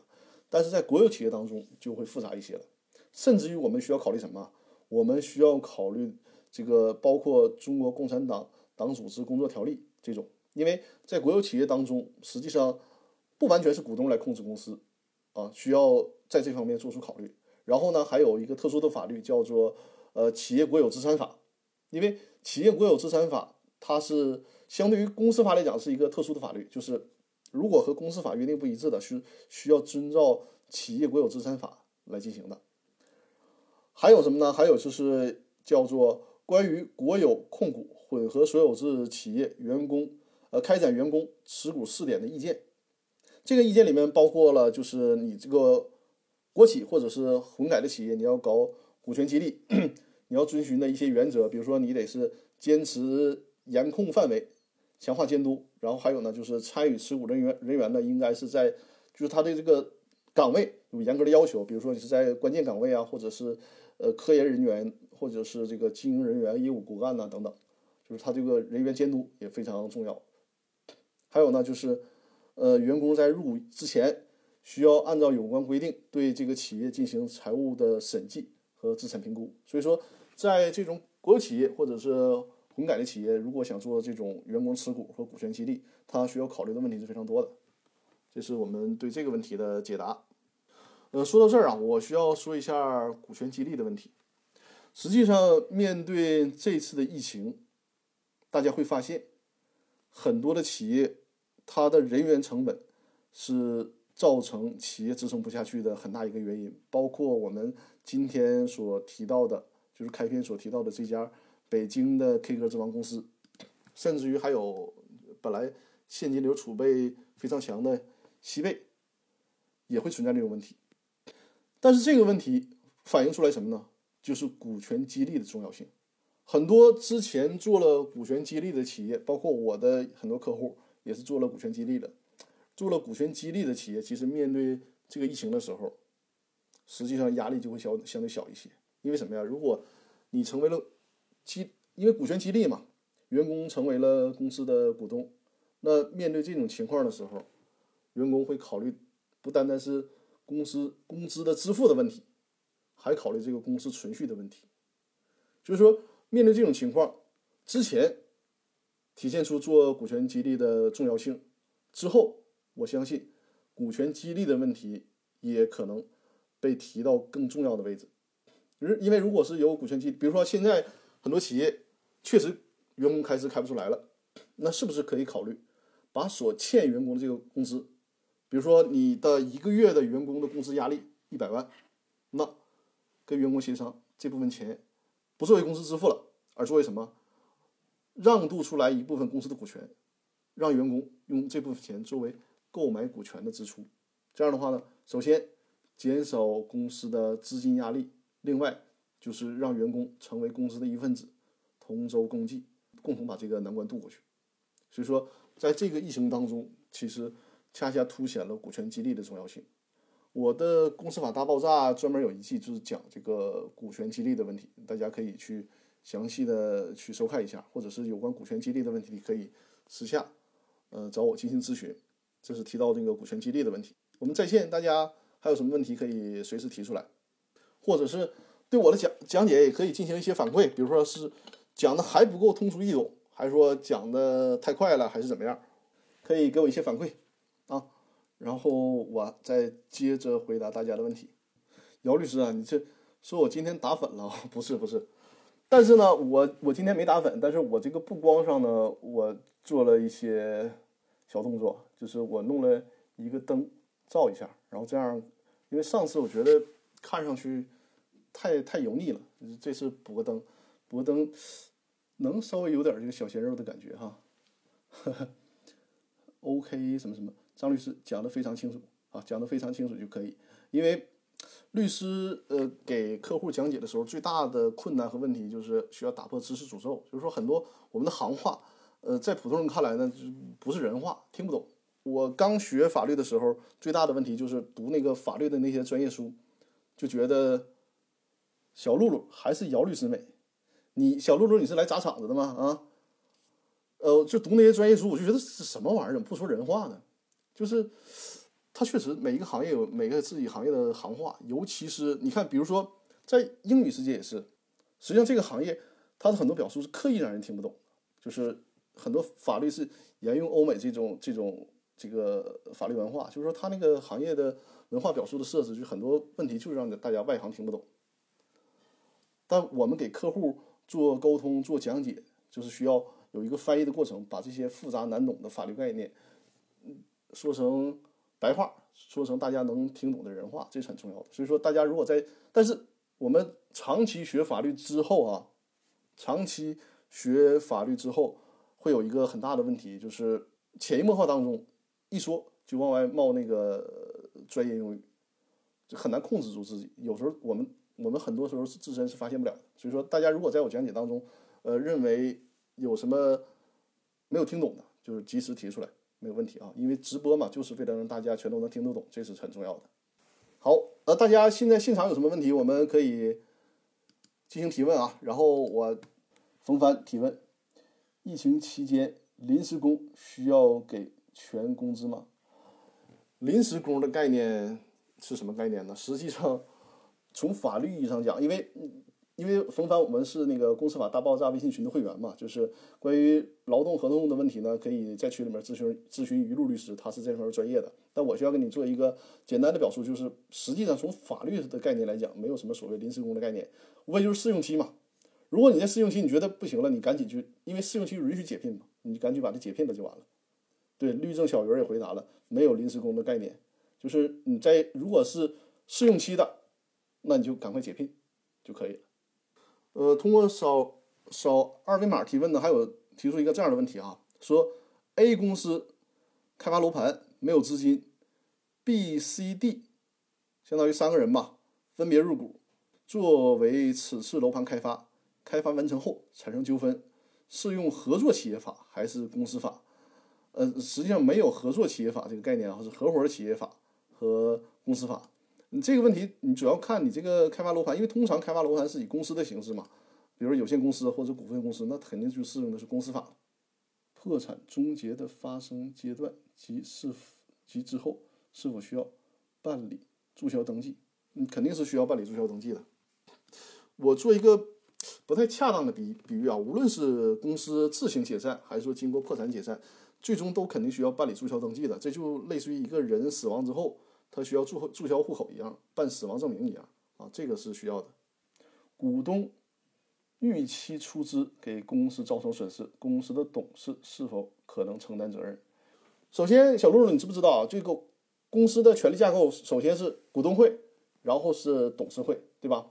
但是在国有企业当中就会复杂一些了，甚至于我们需要考虑什么？我们需要考虑这个包括中国共产党党组织工作条例这种，因为在国有企业当中，实际上不完全是股东来控制公司，啊，需要在这方面做出考虑。然后呢，还有一个特殊的法律叫做呃企业国有资产法，因为企业国有资产法它是相对于公司法来讲是一个特殊的法律，就是如果和公司法约定不一致的，是需要遵照企业国有资产法来进行的。还有什么呢？还有就是叫做关于国有控股混合所有制企业员工呃开展员工持股试点的意见。这个意见里面包括了，就是你这个国企或者是混改的企业，你要搞股权激励，你要遵循的一些原则，比如说你得是坚持严控范围，强化监督，然后还有呢，就是参与持股人员人员呢，应该是在就是他的这个岗位有严格的要求，比如说你是在关键岗位啊，或者是。呃，科研人员或者是这个经营人员、业务骨干呐等等，就是他这个人员监督也非常重要。还有呢，就是呃，员工在入股之前需要按照有关规定对这个企业进行财务的审计和资产评估。所以说，在这种国有企业或者是混改的企业，如果想做这种员工持股和股权激励，它需要考虑的问题是非常多的。这是我们对这个问题的解答。呃，说到这儿啊，我需要说一下股权激励的问题。实际上，面对这次的疫情，大家会发现，很多的企业，它的人员成本是造成企业支撑不下去的很大一个原因。包括我们今天所提到的，就是开篇所提到的这家北京的 K 歌之王公司，甚至于还有本来现金流储备非常强的西贝，也会存在这种问题。但是这个问题反映出来什么呢？就是股权激励的重要性。很多之前做了股权激励的企业，包括我的很多客户也是做了股权激励的。做了股权激励的企业，其实面对这个疫情的时候，实际上压力就会小相对小一些。因为什么呀？如果你成为了激，因为股权激励嘛，员工成为了公司的股东，那面对这种情况的时候，员工会考虑不单单是。公司工资的支付的问题，还考虑这个公司存续的问题，就是说面对这种情况，之前体现出做股权激励的重要性，之后我相信股权激励的问题也可能被提到更重要的位置。因为如果是有股权激，比如说现在很多企业确实员工开支开不出来了，那是不是可以考虑把所欠员工的这个工资？比如说，你的一个月的员工的工资压力一百万，那跟员工协商这部分钱不作为工资支付了，而作为什么？让渡出来一部分公司的股权，让员工用这部分钱作为购买股权的支出。这样的话呢，首先减少公司的资金压力，另外就是让员工成为公司的一份子，同舟共济，共同把这个难关渡过去。所以说，在这个疫情当中，其实。恰恰凸显了股权激励的重要性。我的公司法大爆炸专门有一季就是讲这个股权激励的问题，大家可以去详细的去收看一下，或者是有关股权激励的问题，你可以私下呃找我进行咨询。这是提到这个股权激励的问题。我们在线，大家还有什么问题可以随时提出来，或者是对我的讲讲解也可以进行一些反馈，比如说是讲的还不够通俗易懂，还是说讲的太快了，还是怎么样，可以给我一些反馈。啊，然后我再接着回答大家的问题。姚律师啊，你这说我今天打粉了？不是不是，但是呢，我我今天没打粉，但是我这个布光上呢，我做了一些小动作，就是我弄了一个灯照一下，然后这样，因为上次我觉得看上去太太油腻了，这次补个灯，补个灯能稍微有点这个小鲜肉的感觉哈。OK，什么什么张律师讲的非常清楚啊，讲的非常清楚就可以。因为律师呃给客户讲解的时候，最大的困难和问题就是需要打破知识诅咒，就是说很多我们的行话，呃，在普通人看来呢，就不是人话，听不懂。我刚学法律的时候，最大的问题就是读那个法律的那些专业书，就觉得小露露还是姚律师美。你小露露你是来砸场子的吗？啊？呃，就读那些专业书，我就觉得是什么玩意儿，怎么不说人话呢？就是，他确实每一个行业有每个自己行业的行话，尤其是你看，比如说在英语世界也是，实际上这个行业它的很多表述是刻意让人听不懂，就是很多法律是沿用欧美这种这种这个法律文化，就是说他那个行业的文化表述的设置，就很多问题就是让大家外行听不懂。但我们给客户做沟通做讲解，就是需要。有一个翻译的过程，把这些复杂难懂的法律概念，说成白话，说成大家能听懂的人话，这是很重要的。所以说，大家如果在，但是我们长期学法律之后啊，长期学法律之后，会有一个很大的问题，就是潜移默化当中，一说就往外冒那个专业用语，就很难控制住自己。有时候我们我们很多时候是自身是发现不了的。所以说，大家如果在我讲解当中，呃，认为。有什么没有听懂的，就是及时提出来，没有问题啊。因为直播嘛，就是为了让大家全都能听得懂，这是很重要的。好，呃，大家现在现场有什么问题，我们可以进行提问啊。然后我冯帆提问：疫情期间临时工需要给全工资吗？临时工的概念是什么概念呢？实际上，从法律意义上讲，因为。因为冯凡，我们是那个公司法大爆炸微信群的会员嘛，就是关于劳动合同的问题呢，可以在群里面咨询咨询于路律师，他是这方面专业的。但我需要跟你做一个简单的表述，就是实际上从法律的概念来讲，没有什么所谓临时工的概念，无非就是试用期嘛。如果你在试用期你觉得不行了，你赶紧去，因为试用期允许解聘嘛，你赶紧把它解聘了就完了。对，律政小鱼也回答了，没有临时工的概念，就是你在如果是试用期的，那你就赶快解聘就可以了。呃，通过扫扫二维码提问呢，还有提出一个这样的问题啊，说 A 公司开发楼盘没有资金，B、C、D 相当于三个人吧，分别入股作为此次楼盘开发，开发完成后产生纠纷，是用合作企业法还是公司法？呃，实际上没有合作企业法这个概念啊，是合伙企业法和公司法。你这个问题，你主要看你这个开发楼盘，因为通常开发楼盘是以公司的形式嘛，比如有限公司或者股份公司，那肯定就适用的是公司法。破产终结的发生阶段及是及之后是否需要办理注销登记？嗯，肯定是需要办理注销登记的。我做一个不太恰当的比比喻啊，无论是公司自行解散，还是说经过破产解散，最终都肯定需要办理注销登记的。这就类似于一个人死亡之后。他需要注注销户口一样，办死亡证明一样啊，这个是需要的。股东逾期出资给公司造成损失，公司的董事是否可能承担责任？首先，小露露，你知不知道啊？这个公司的权力架构，首先是股东会，然后是董事会，对吧？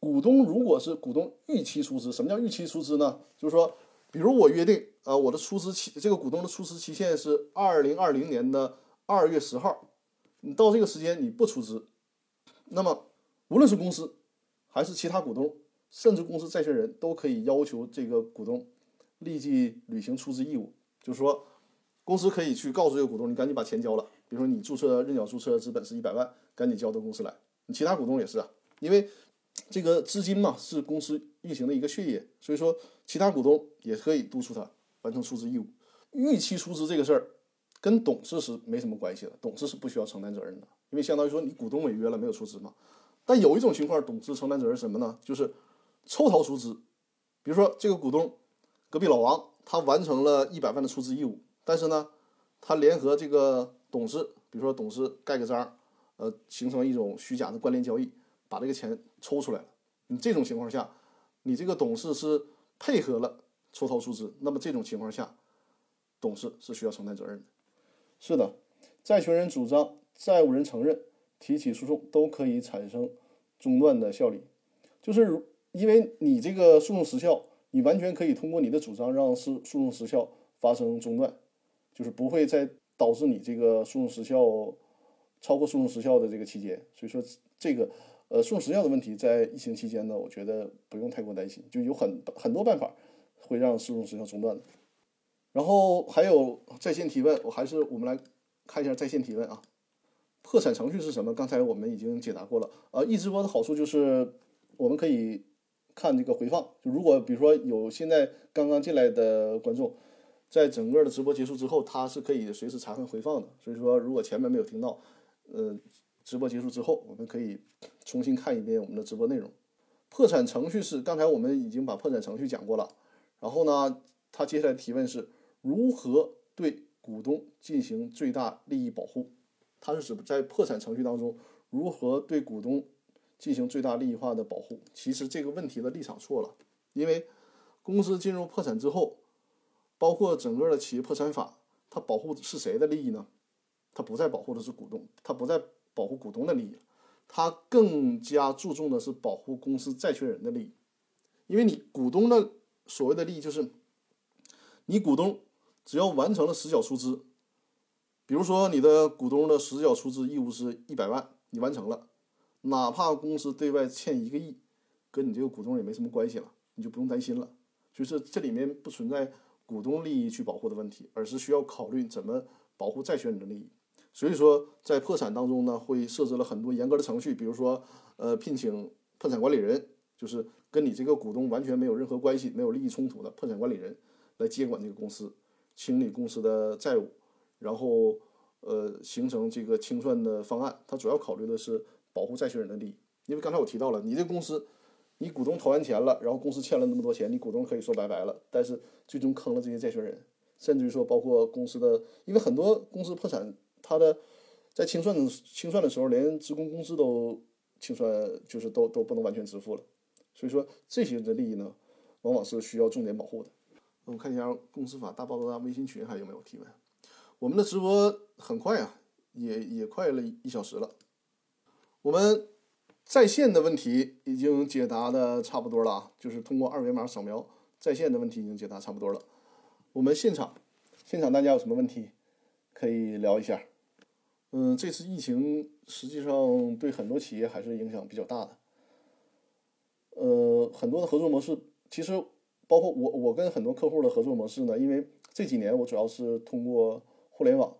股东如果是股东逾期出资，什么叫逾期出资呢？就是说，比如我约定啊，我的出资期，这个股东的出资期限是二零二零年的二月十号。你到这个时间你不出资，那么无论是公司还是其他股东，甚至公司债权人都可以要求这个股东立即履行出资义务。就是说，公司可以去告诉这个股东，你赶紧把钱交了。比如说你注册认缴注册资本是一百万，赶紧交到公司来。你其他股东也是啊，因为这个资金嘛是公司运行的一个血液，所以说其他股东也可以督促他完成出资义务。逾期出资这个事儿。跟董事是没什么关系的，董事是不需要承担责任的，因为相当于说你股东违约了没有出资嘛。但有一种情况，董事承担责任什么呢？就是抽逃出资。比如说这个股东隔壁老王，他完成了一百万的出资义务，但是呢，他联合这个董事，比如说董事盖个章，呃，形成一种虚假的关联交易，把这个钱抽出来了。你这种情况下，你这个董事是配合了抽逃出资，那么这种情况下，董事是需要承担责任的。是的，债权人主张，债务人承认，提起诉讼都可以产生中断的效力。就是因为你这个诉讼时效，你完全可以通过你的主张让诉诉讼时效发生中断，就是不会再导致你这个诉讼时效超过诉讼时效的这个期间。所以说这个呃诉讼时效的问题在疫情期间呢，我觉得不用太过担心，就有很很多办法会让诉讼时效中断的。然后还有在线提问，我还是我们来看一下在线提问啊。破产程序是什么？刚才我们已经解答过了。呃，一直播的好处就是我们可以看这个回放。就如果比如说有现在刚刚进来的观众，在整个的直播结束之后，他是可以随时查看回放的。所以说，如果前面没有听到，呃，直播结束之后，我们可以重新看一遍我们的直播内容。破产程序是刚才我们已经把破产程序讲过了。然后呢，他接下来提问是如何对股东进行最大利益保护？它是指在破产程序当中如何对股东进行最大利益化的保护。其实这个问题的立场错了，因为公司进入破产之后，包括整个的企业破产法，它保护是谁的利益呢？它不再保护的是股东，它不再保护股东的利益，它更加注重的是保护公司债权人的利益。因为你股东的所谓的利益就是，你股东只要完成了实缴出资。比如说，你的股东的实缴出资义务是一百万，你完成了，哪怕公司对外欠一个亿，跟你这个股东也没什么关系了，你就不用担心了。就是这里面不存在股东利益去保护的问题，而是需要考虑怎么保护债权人的利益。所以说，在破产当中呢，会设置了很多严格的程序，比如说，呃，聘请破产管理人，就是跟你这个股东完全没有任何关系、没有利益冲突的破产管理人来接管这个公司，清理公司的债务。然后，呃，形成这个清算的方案，它主要考虑的是保护债权人的利益。因为刚才我提到了，你这公司，你股东投完钱了，然后公司欠了那么多钱，你股东可以说拜拜了，但是最终坑了这些债权人，甚至于说包括公司的，因为很多公司破产，它的在清算清算的时候，连职工工资都清算，就是都都不能完全支付了。所以说这些人的利益呢，往往是需要重点保护的。我们看一下公司法大爆炸微信群还有没有提问。我们的直播很快啊，也也快了一小时了。我们在线的问题已经解答的差不多了啊，就是通过二维码扫描在线的问题已经解答差不多了。我们现场，现场大家有什么问题可以聊一下？嗯，这次疫情实际上对很多企业还是影响比较大的。呃，很多的合作模式，其实包括我，我跟很多客户的合作模式呢，因为这几年我主要是通过。互联网，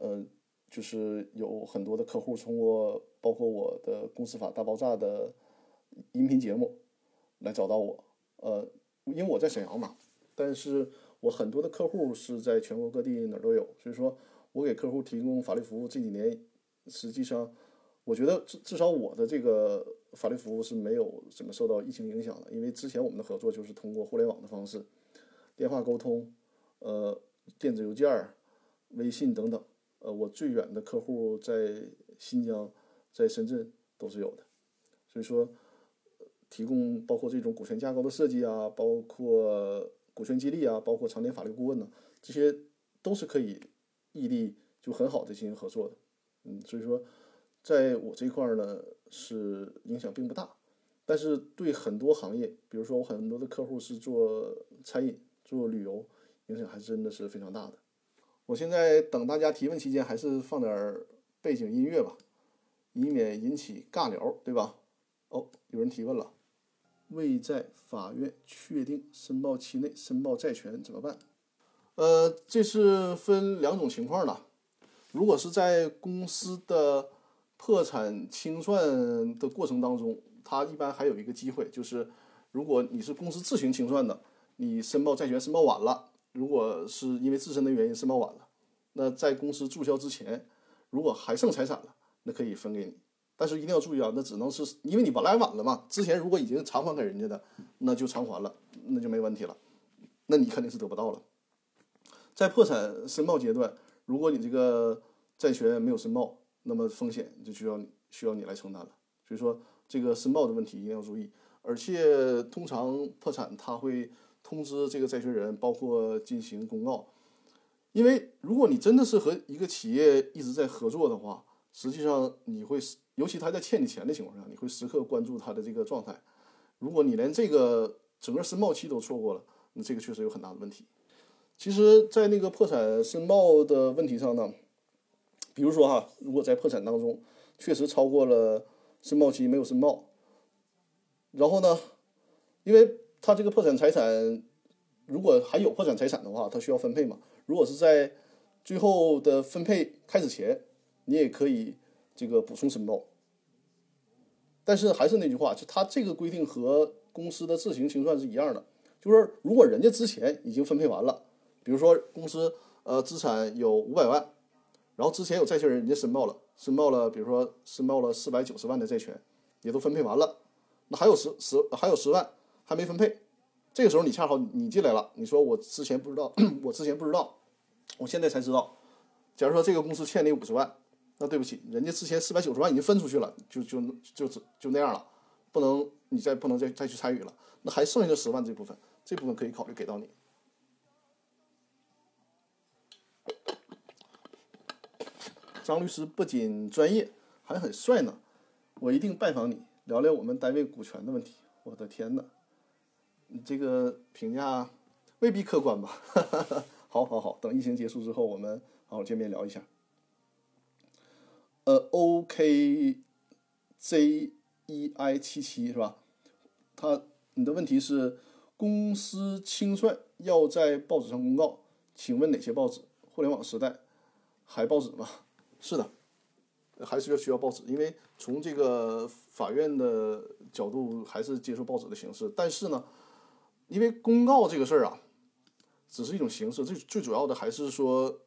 呃，就是有很多的客户通过包括我的《公司法大爆炸》的音频节目来找到我，呃，因为我在沈阳嘛，但是我很多的客户是在全国各地哪儿都有，所以说我给客户提供法律服务这几年，实际上我觉得至至少我的这个法律服务是没有怎么受到疫情影响的，因为之前我们的合作就是通过互联网的方式，电话沟通，呃，电子邮件。微信等等，呃，我最远的客户在新疆，在深圳都是有的，所以说，提供包括这种股权架构的设计啊，包括股权激励啊，包括常年法律顾问呢，这些都是可以异地就很好的进行合作的，嗯，所以说，在我这块呢是影响并不大，但是对很多行业，比如说我很多的客户是做餐饮、做旅游，影响还真的是非常大的。我现在等大家提问期间，还是放点背景音乐吧，以免引起尬聊，对吧？哦，有人提问了，未在法院确定申报期内申报债权怎么办？呃，这是分两种情况的。如果是在公司的破产清算的过程当中，它一般还有一个机会，就是如果你是公司自行清算的，你申报债权申报晚了。如果是因为自身的原因申报晚了，那在公司注销之前，如果还剩财产了，那可以分给你。但是一定要注意啊，那只能是因为你本来晚了嘛。之前如果已经偿还给人家的，那就偿还了，那就没问题了。那你肯定是得不到了。在破产申报阶段，如果你这个债权没有申报，那么风险就需要你需要你来承担了。所以说这个申报的问题一定要注意，而且通常破产他会。通知这个债权人，包括进行公告，因为如果你真的是和一个企业一直在合作的话，实际上你会，尤其他在欠你钱的情况下，你会时刻关注他的这个状态。如果你连这个整个申报期都错过了，那这个确实有很大的问题。其实，在那个破产申报的问题上呢，比如说哈，如果在破产当中确实超过了申报期没有申报，然后呢，因为他这个破产财产如果还有破产财产的话，他需要分配嘛。如果是在最后的分配开始前，你也可以这个补充申报。但是还是那句话，就他这个规定和公司的自行清算是一样的，就是如果人家之前已经分配完了，比如说公司呃资产有五百万，然后之前有债权人人家申报了，申报了，比如说申报了四百九十万的债权，也都分配完了，那还有十十还有十万还没分配，这个时候你恰好你进来了，你说我之前不知道，我之前不知道，我现在才知道，假如说这个公司欠你五十万。那对不起，人家之前四百九十万已经分出去了，就就就就那样了，不能你再不能再再去参与了。那还剩下的十万这部分，这部分可以考虑给到你。张律师不仅专业，还很帅呢，我一定拜访你，聊聊我们单位股权的问题。我的天哪，你这个评价未必客观吧？好，好，好，等疫情结束之后，我们好好见面聊一下。呃，OKZEI 七七是吧？他你的问题是公司清算要在报纸上公告，请问哪些报纸？互联网时代还报纸吗？是的，还是要需要报纸，因为从这个法院的角度还是接受报纸的形式。但是呢，因为公告这个事儿啊，只是一种形式，最最主要的还是说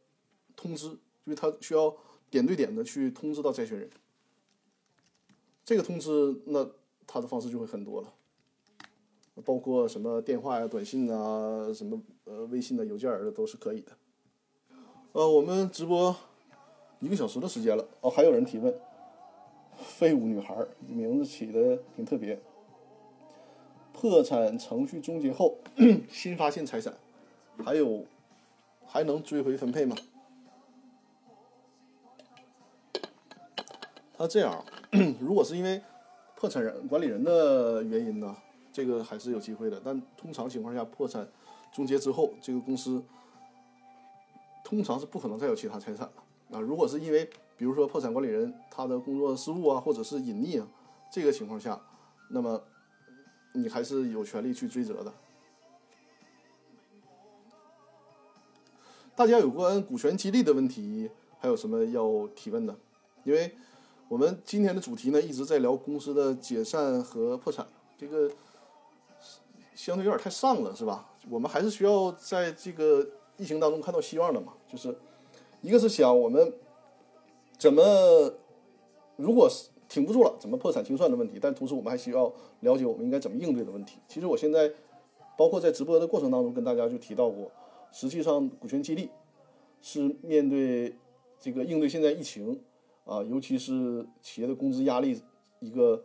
通知，因为它需要。点对点的去通知到债权人，这个通知那他的方式就会很多了，包括什么电话呀、短信啊、什么呃微信的、邮件儿的都是可以的。呃，我们直播一个小时的时间了哦，还有人提问，废物女孩名字起的挺特别。破产程序终结后，新发现财产，还有还能追回分配吗？他这样，如果是因为破产人管理人的原因呢，这个还是有机会的。但通常情况下，破产终结之后，这个公司通常是不可能再有其他财产了。啊，如果是因为比如说破产管理人他的工作失误啊，或者是隐匿啊，这个情况下，那么你还是有权利去追责的。大家有关股权激励的问题，还有什么要提问的？因为。我们今天的主题呢，一直在聊公司的解散和破产，这个相对有点太丧了，是吧？我们还是需要在这个疫情当中看到希望的嘛。就是一个是想我们怎么，如果是挺不住了，怎么破产清算的问题，但同时我们还需要了解我们应该怎么应对的问题。其实我现在包括在直播的过程当中跟大家就提到过，实际上股权激励是面对这个应对现在疫情。啊，尤其是企业的工资压力，一个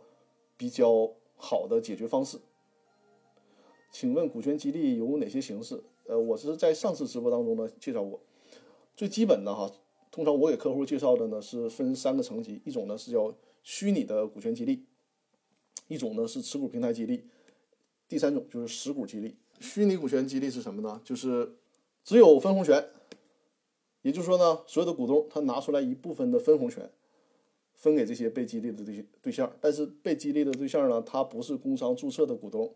比较好的解决方式。请问股权激励有哪些形式？呃，我是在上次直播当中呢介绍过，最基本的哈，通常我给客户介绍的呢是分三个层级，一种呢是叫虚拟的股权激励，一种呢是持股平台激励，第三种就是实股激励。虚拟股权激励是什么呢？就是只有分红权。也就是说呢，所有的股东他拿出来一部分的分红权，分给这些被激励的对对象，但是被激励的对象呢，他不是工商注册的股东，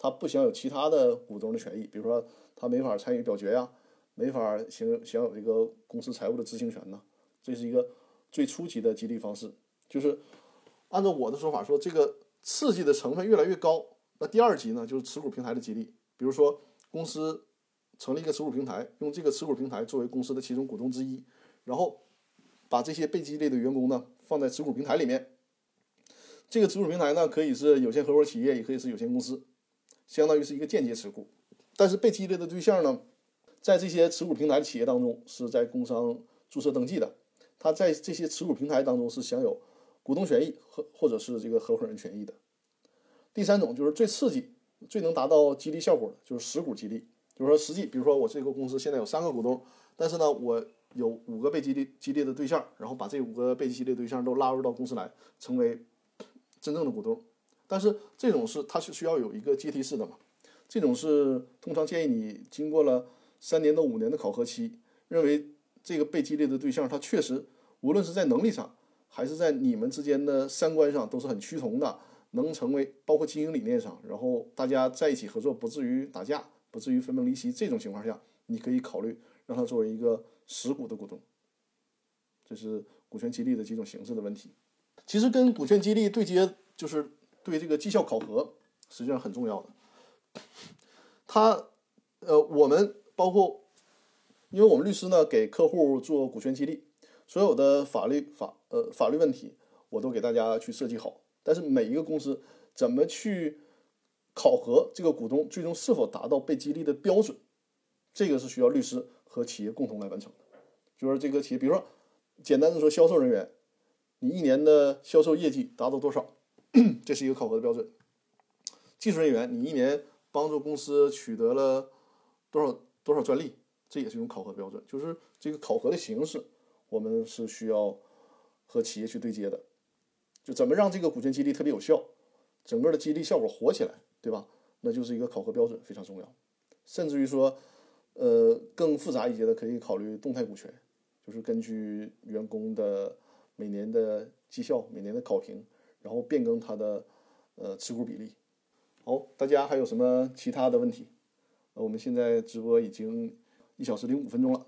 他不享有其他的股东的权益，比如说他没法参与表决呀，没法享享有这个公司财务的知情权呢。这是一个最初级的激励方式，就是按照我的说法说，这个刺激的成分越来越高。那第二级呢，就是持股平台的激励，比如说公司。成立一个持股平台，用这个持股平台作为公司的其中股东之一，然后把这些被激励的员工呢放在持股平台里面。这个持股平台呢可以是有限合伙企业，也可以是有限公司，相当于是一个间接持股。但是被激励的对象呢，在这些持股平台的企业当中是在工商注册登记的，他在这些持股平台当中是享有股东权益和或者是这个合伙人权益的。第三种就是最刺激、最能达到激励效果的，就是实股激励。就是说，实际，比如说我这个公司现在有三个股东，但是呢，我有五个被激励激励的对象，然后把这五个被激励的对象都拉入到公司来，成为真正的股东。但是这种是它是需要有一个阶梯式的嘛？这种是通常建议你经过了三年到五年的考核期，认为这个被激励的对象他确实无论是在能力上，还是在你们之间的三观上都是很趋同的，能成为包括经营理念上，然后大家在一起合作不至于打架，不至于分崩离析，这种情况下，你可以考虑让他作为一个实股的股东。这是股权激励的几种形式的问题。其实跟股权激励对接，就是对这个绩效考核，实际上很重要的。他，呃，我们包括，因为我们律师呢给客户做股权激励，所有的法律法呃法律问题我都给大家去设计好。但是每一个公司怎么去考核这个股东最终是否达到被激励的标准，这个是需要律师和企业共同来完成的。就是这个企业，比如说简单的说，销售人员，你一年的销售业绩达到多少，这是一个考核的标准。技术人员，你一年帮助公司取得了多少多少专利，这也是一种考核标准。就是这个考核的形式，我们是需要和企业去对接的。就怎么让这个股权激励特别有效，整个的激励效果火起来，对吧？那就是一个考核标准非常重要。甚至于说，呃，更复杂一些的可以考虑动态股权，就是根据员工的每年的绩效、每年的考评，然后变更他的呃持股比例。好，大家还有什么其他的问题？我们现在直播已经一小时零五分钟了。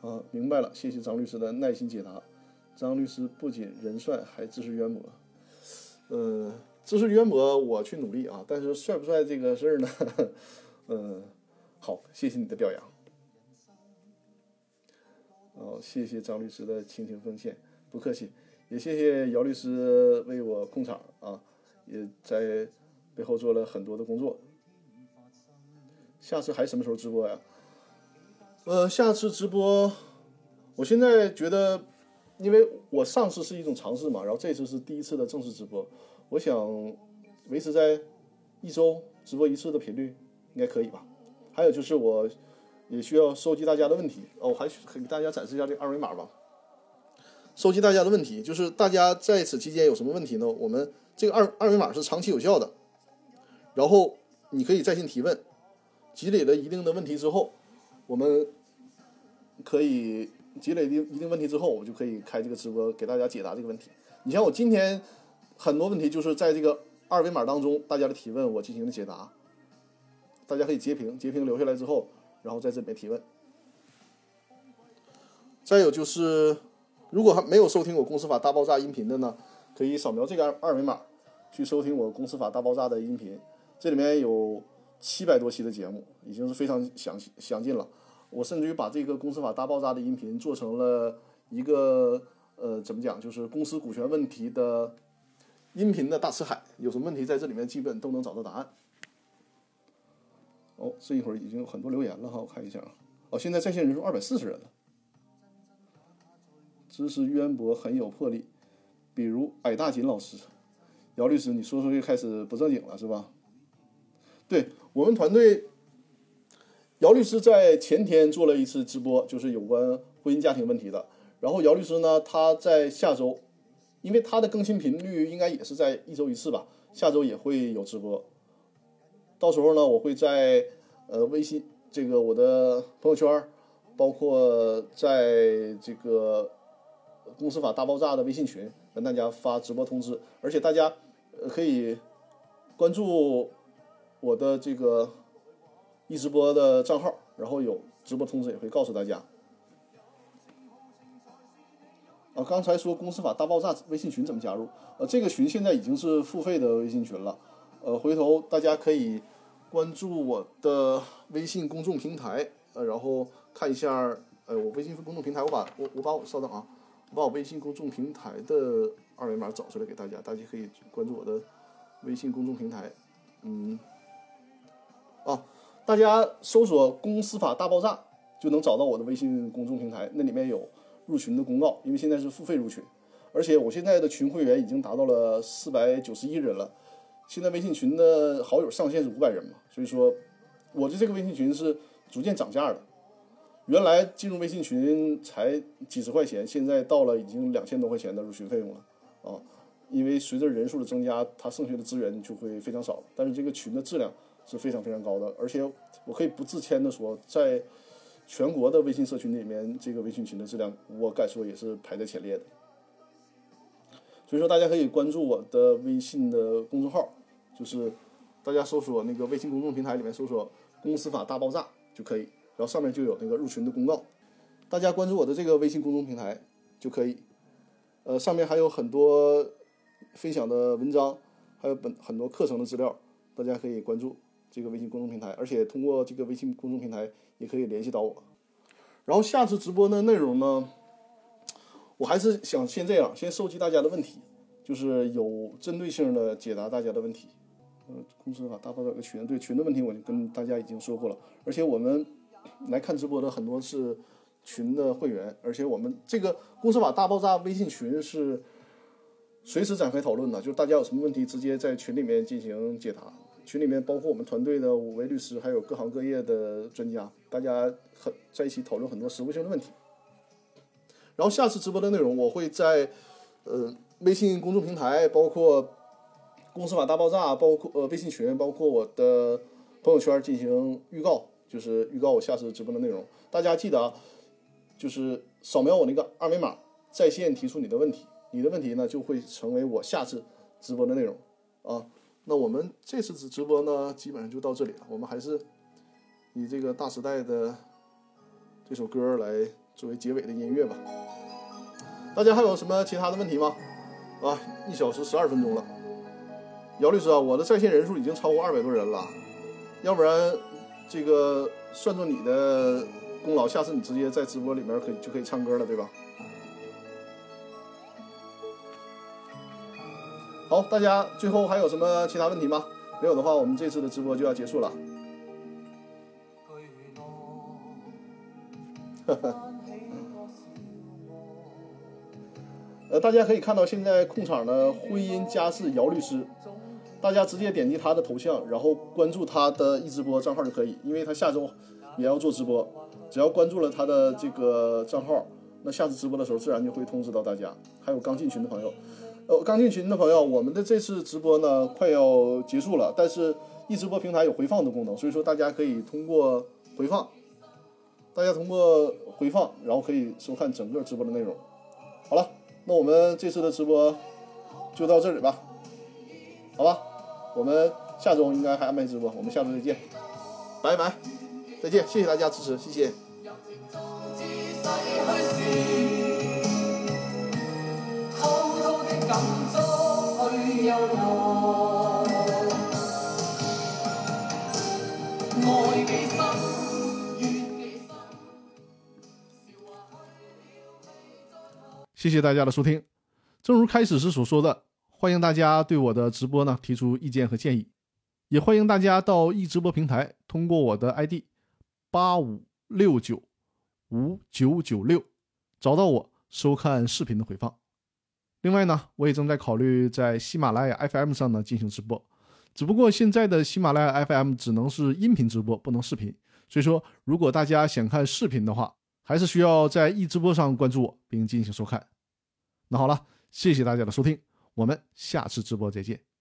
啊，明白了，谢谢张律师的耐心解答。张律师不仅人帅，还知识渊博。呃，知识渊博，我去努力啊。但是帅不帅这个事儿呢？嗯，好，谢谢你的表扬。哦，谢谢张律师的倾情奉献，不客气。也谢谢姚律师为我控场啊，也在背后做了很多的工作。下次还什么时候直播呀？呃，下次直播，我现在觉得。因为我上次是一种尝试嘛，然后这次是第一次的正式直播，我想维持在一周直播一次的频率，应该可以吧？还有就是我也需要收集大家的问题哦，我还给大家展示一下这二维码吧。收集大家的问题，就是大家在此期间有什么问题呢？我们这个二二维码是长期有效的，然后你可以在线提问，积累了一定的问题之后，我们可以。积累一定一定问题之后，我就可以开这个直播给大家解答这个问题。你像我今天很多问题就是在这个二维码当中大家的提问，我进行了解答。大家可以截屏，截屏留下来之后，然后在这里面提问。再有就是，如果还没有收听我《公司法大爆炸》音频的呢，可以扫描这个二二维码去收听我《公司法大爆炸》的音频。这里面有七百多期的节目，已经是非常详细详尽了。我甚至于把这个公司法大爆炸的音频做成了一个呃，怎么讲，就是公司股权问题的音频的大辞海，有什么问题在这里面基本都能找到答案。哦，这一会儿已经有很多留言了哈，我看一下啊。哦，现在在线人数二百四十人了。知识渊博，很有魄力，比如矮大紧老师，姚律师，你说说又开始不正经了是吧？对我们团队。姚律师在前天做了一次直播，就是有关婚姻家庭问题的。然后姚律师呢，他在下周，因为他的更新频率应该也是在一周一次吧，下周也会有直播。到时候呢，我会在呃微信这个我的朋友圈，包括在这个公司法大爆炸的微信群跟大家发直播通知，而且大家可以关注我的这个。一直播的账号，然后有直播通知也会告诉大家。啊，刚才说公司法大爆炸微信群怎么加入？呃，这个群现在已经是付费的微信群了。呃，回头大家可以关注我的微信公众平台，呃，然后看一下，呃，我微信公众平台，我把我我把我稍等啊，我把我微信公众平台的二维码找出来给大家，大家可以关注我的微信公众平台。嗯，大家搜索“公司法大爆炸”就能找到我的微信公众平台，那里面有入群的公告。因为现在是付费入群，而且我现在的群会员已经达到了四百九十一人了。现在微信群的好友上限是五百人嘛，所以说我的这个微信群是逐渐涨价的。原来进入微信群才几十块钱，现在到了已经两千多块钱的入群费用了啊！因为随着人数的增加，它剩下的资源就会非常少，但是这个群的质量是非常非常高的，而且我可以不自谦的说，在全国的微信社群里面，这个微信群的质量，我敢说也是排在前列的。所以说，大家可以关注我的微信的公众号，就是大家搜索那个微信公众平台里面搜索“公司法大爆炸”就可以，然后上面就有那个入群的公告。大家关注我的这个微信公众平台就可以，呃，上面还有很多分享的文章，还有本很多课程的资料，大家可以关注这个微信公众平台，而且通过这个微信公众平台也可以联系到我。然后下次直播的内容呢？我还是想先这样，先收集大家的问题，就是有针对性的解答大家的问题。嗯，公司法大爆炸个群，对群的问题我就跟大家已经说过了。而且我们来看直播的很多是群的会员，而且我们这个公司法大爆炸微信群是随时展开讨论的，就是大家有什么问题直接在群里面进行解答。群里面包括我们团队的五位律师，还有各行各业的专家，大家很在一起讨论很多实务性的问题。然后下次直播的内容，我会在呃微信公众平台，包括公司法大爆炸，包括呃微信群，包括我的朋友圈进行预告，就是预告我下次直播的内容。大家记得啊，就是扫描我那个二维码，在线提出你的问题，你的问题呢就会成为我下次直播的内容啊。那我们这次直直播呢，基本上就到这里了。我们还是以这个大时代的这首歌来。作为结尾的音乐吧，大家还有什么其他的问题吗？啊，一小时十二分钟了，姚律师啊，我的在线人数已经超过二百多人了，要不然这个算作你的功劳，下次你直接在直播里面可以就可以唱歌了，对吧？好，大家最后还有什么其他问题吗？没有的话，我们这次的直播就要结束了。呃，大家可以看到现在控场的婚姻家事姚律师，大家直接点击他的头像，然后关注他的一直播账号就可以，因为他下周也要做直播，只要关注了他的这个账号，那下次直播的时候自然就会通知到大家。还有刚进群的朋友，呃，刚进群的朋友，我们的这次直播呢快要结束了，但是易直播平台有回放的功能，所以说大家可以通过回放，大家通过回放，然后可以收看整个直播的内容。好了。那我们这次的直播就到这里吧，好吧，我们下周应该还安排直播，我们下周再见，拜拜，再见，谢谢大家支持，谢谢。谢谢大家的收听。正如开始时所说的，欢迎大家对我的直播呢提出意见和建议，也欢迎大家到易直播平台通过我的 ID 八五六九五九九六找到我收看视频的回放。另外呢，我也正在考虑在喜马拉雅 FM 上呢进行直播，只不过现在的喜马拉雅 FM 只能是音频直播，不能视频。所以说，如果大家想看视频的话，还是需要在易直播上关注我并进行收看。那好了，谢谢大家的收听，我们下次直播再见。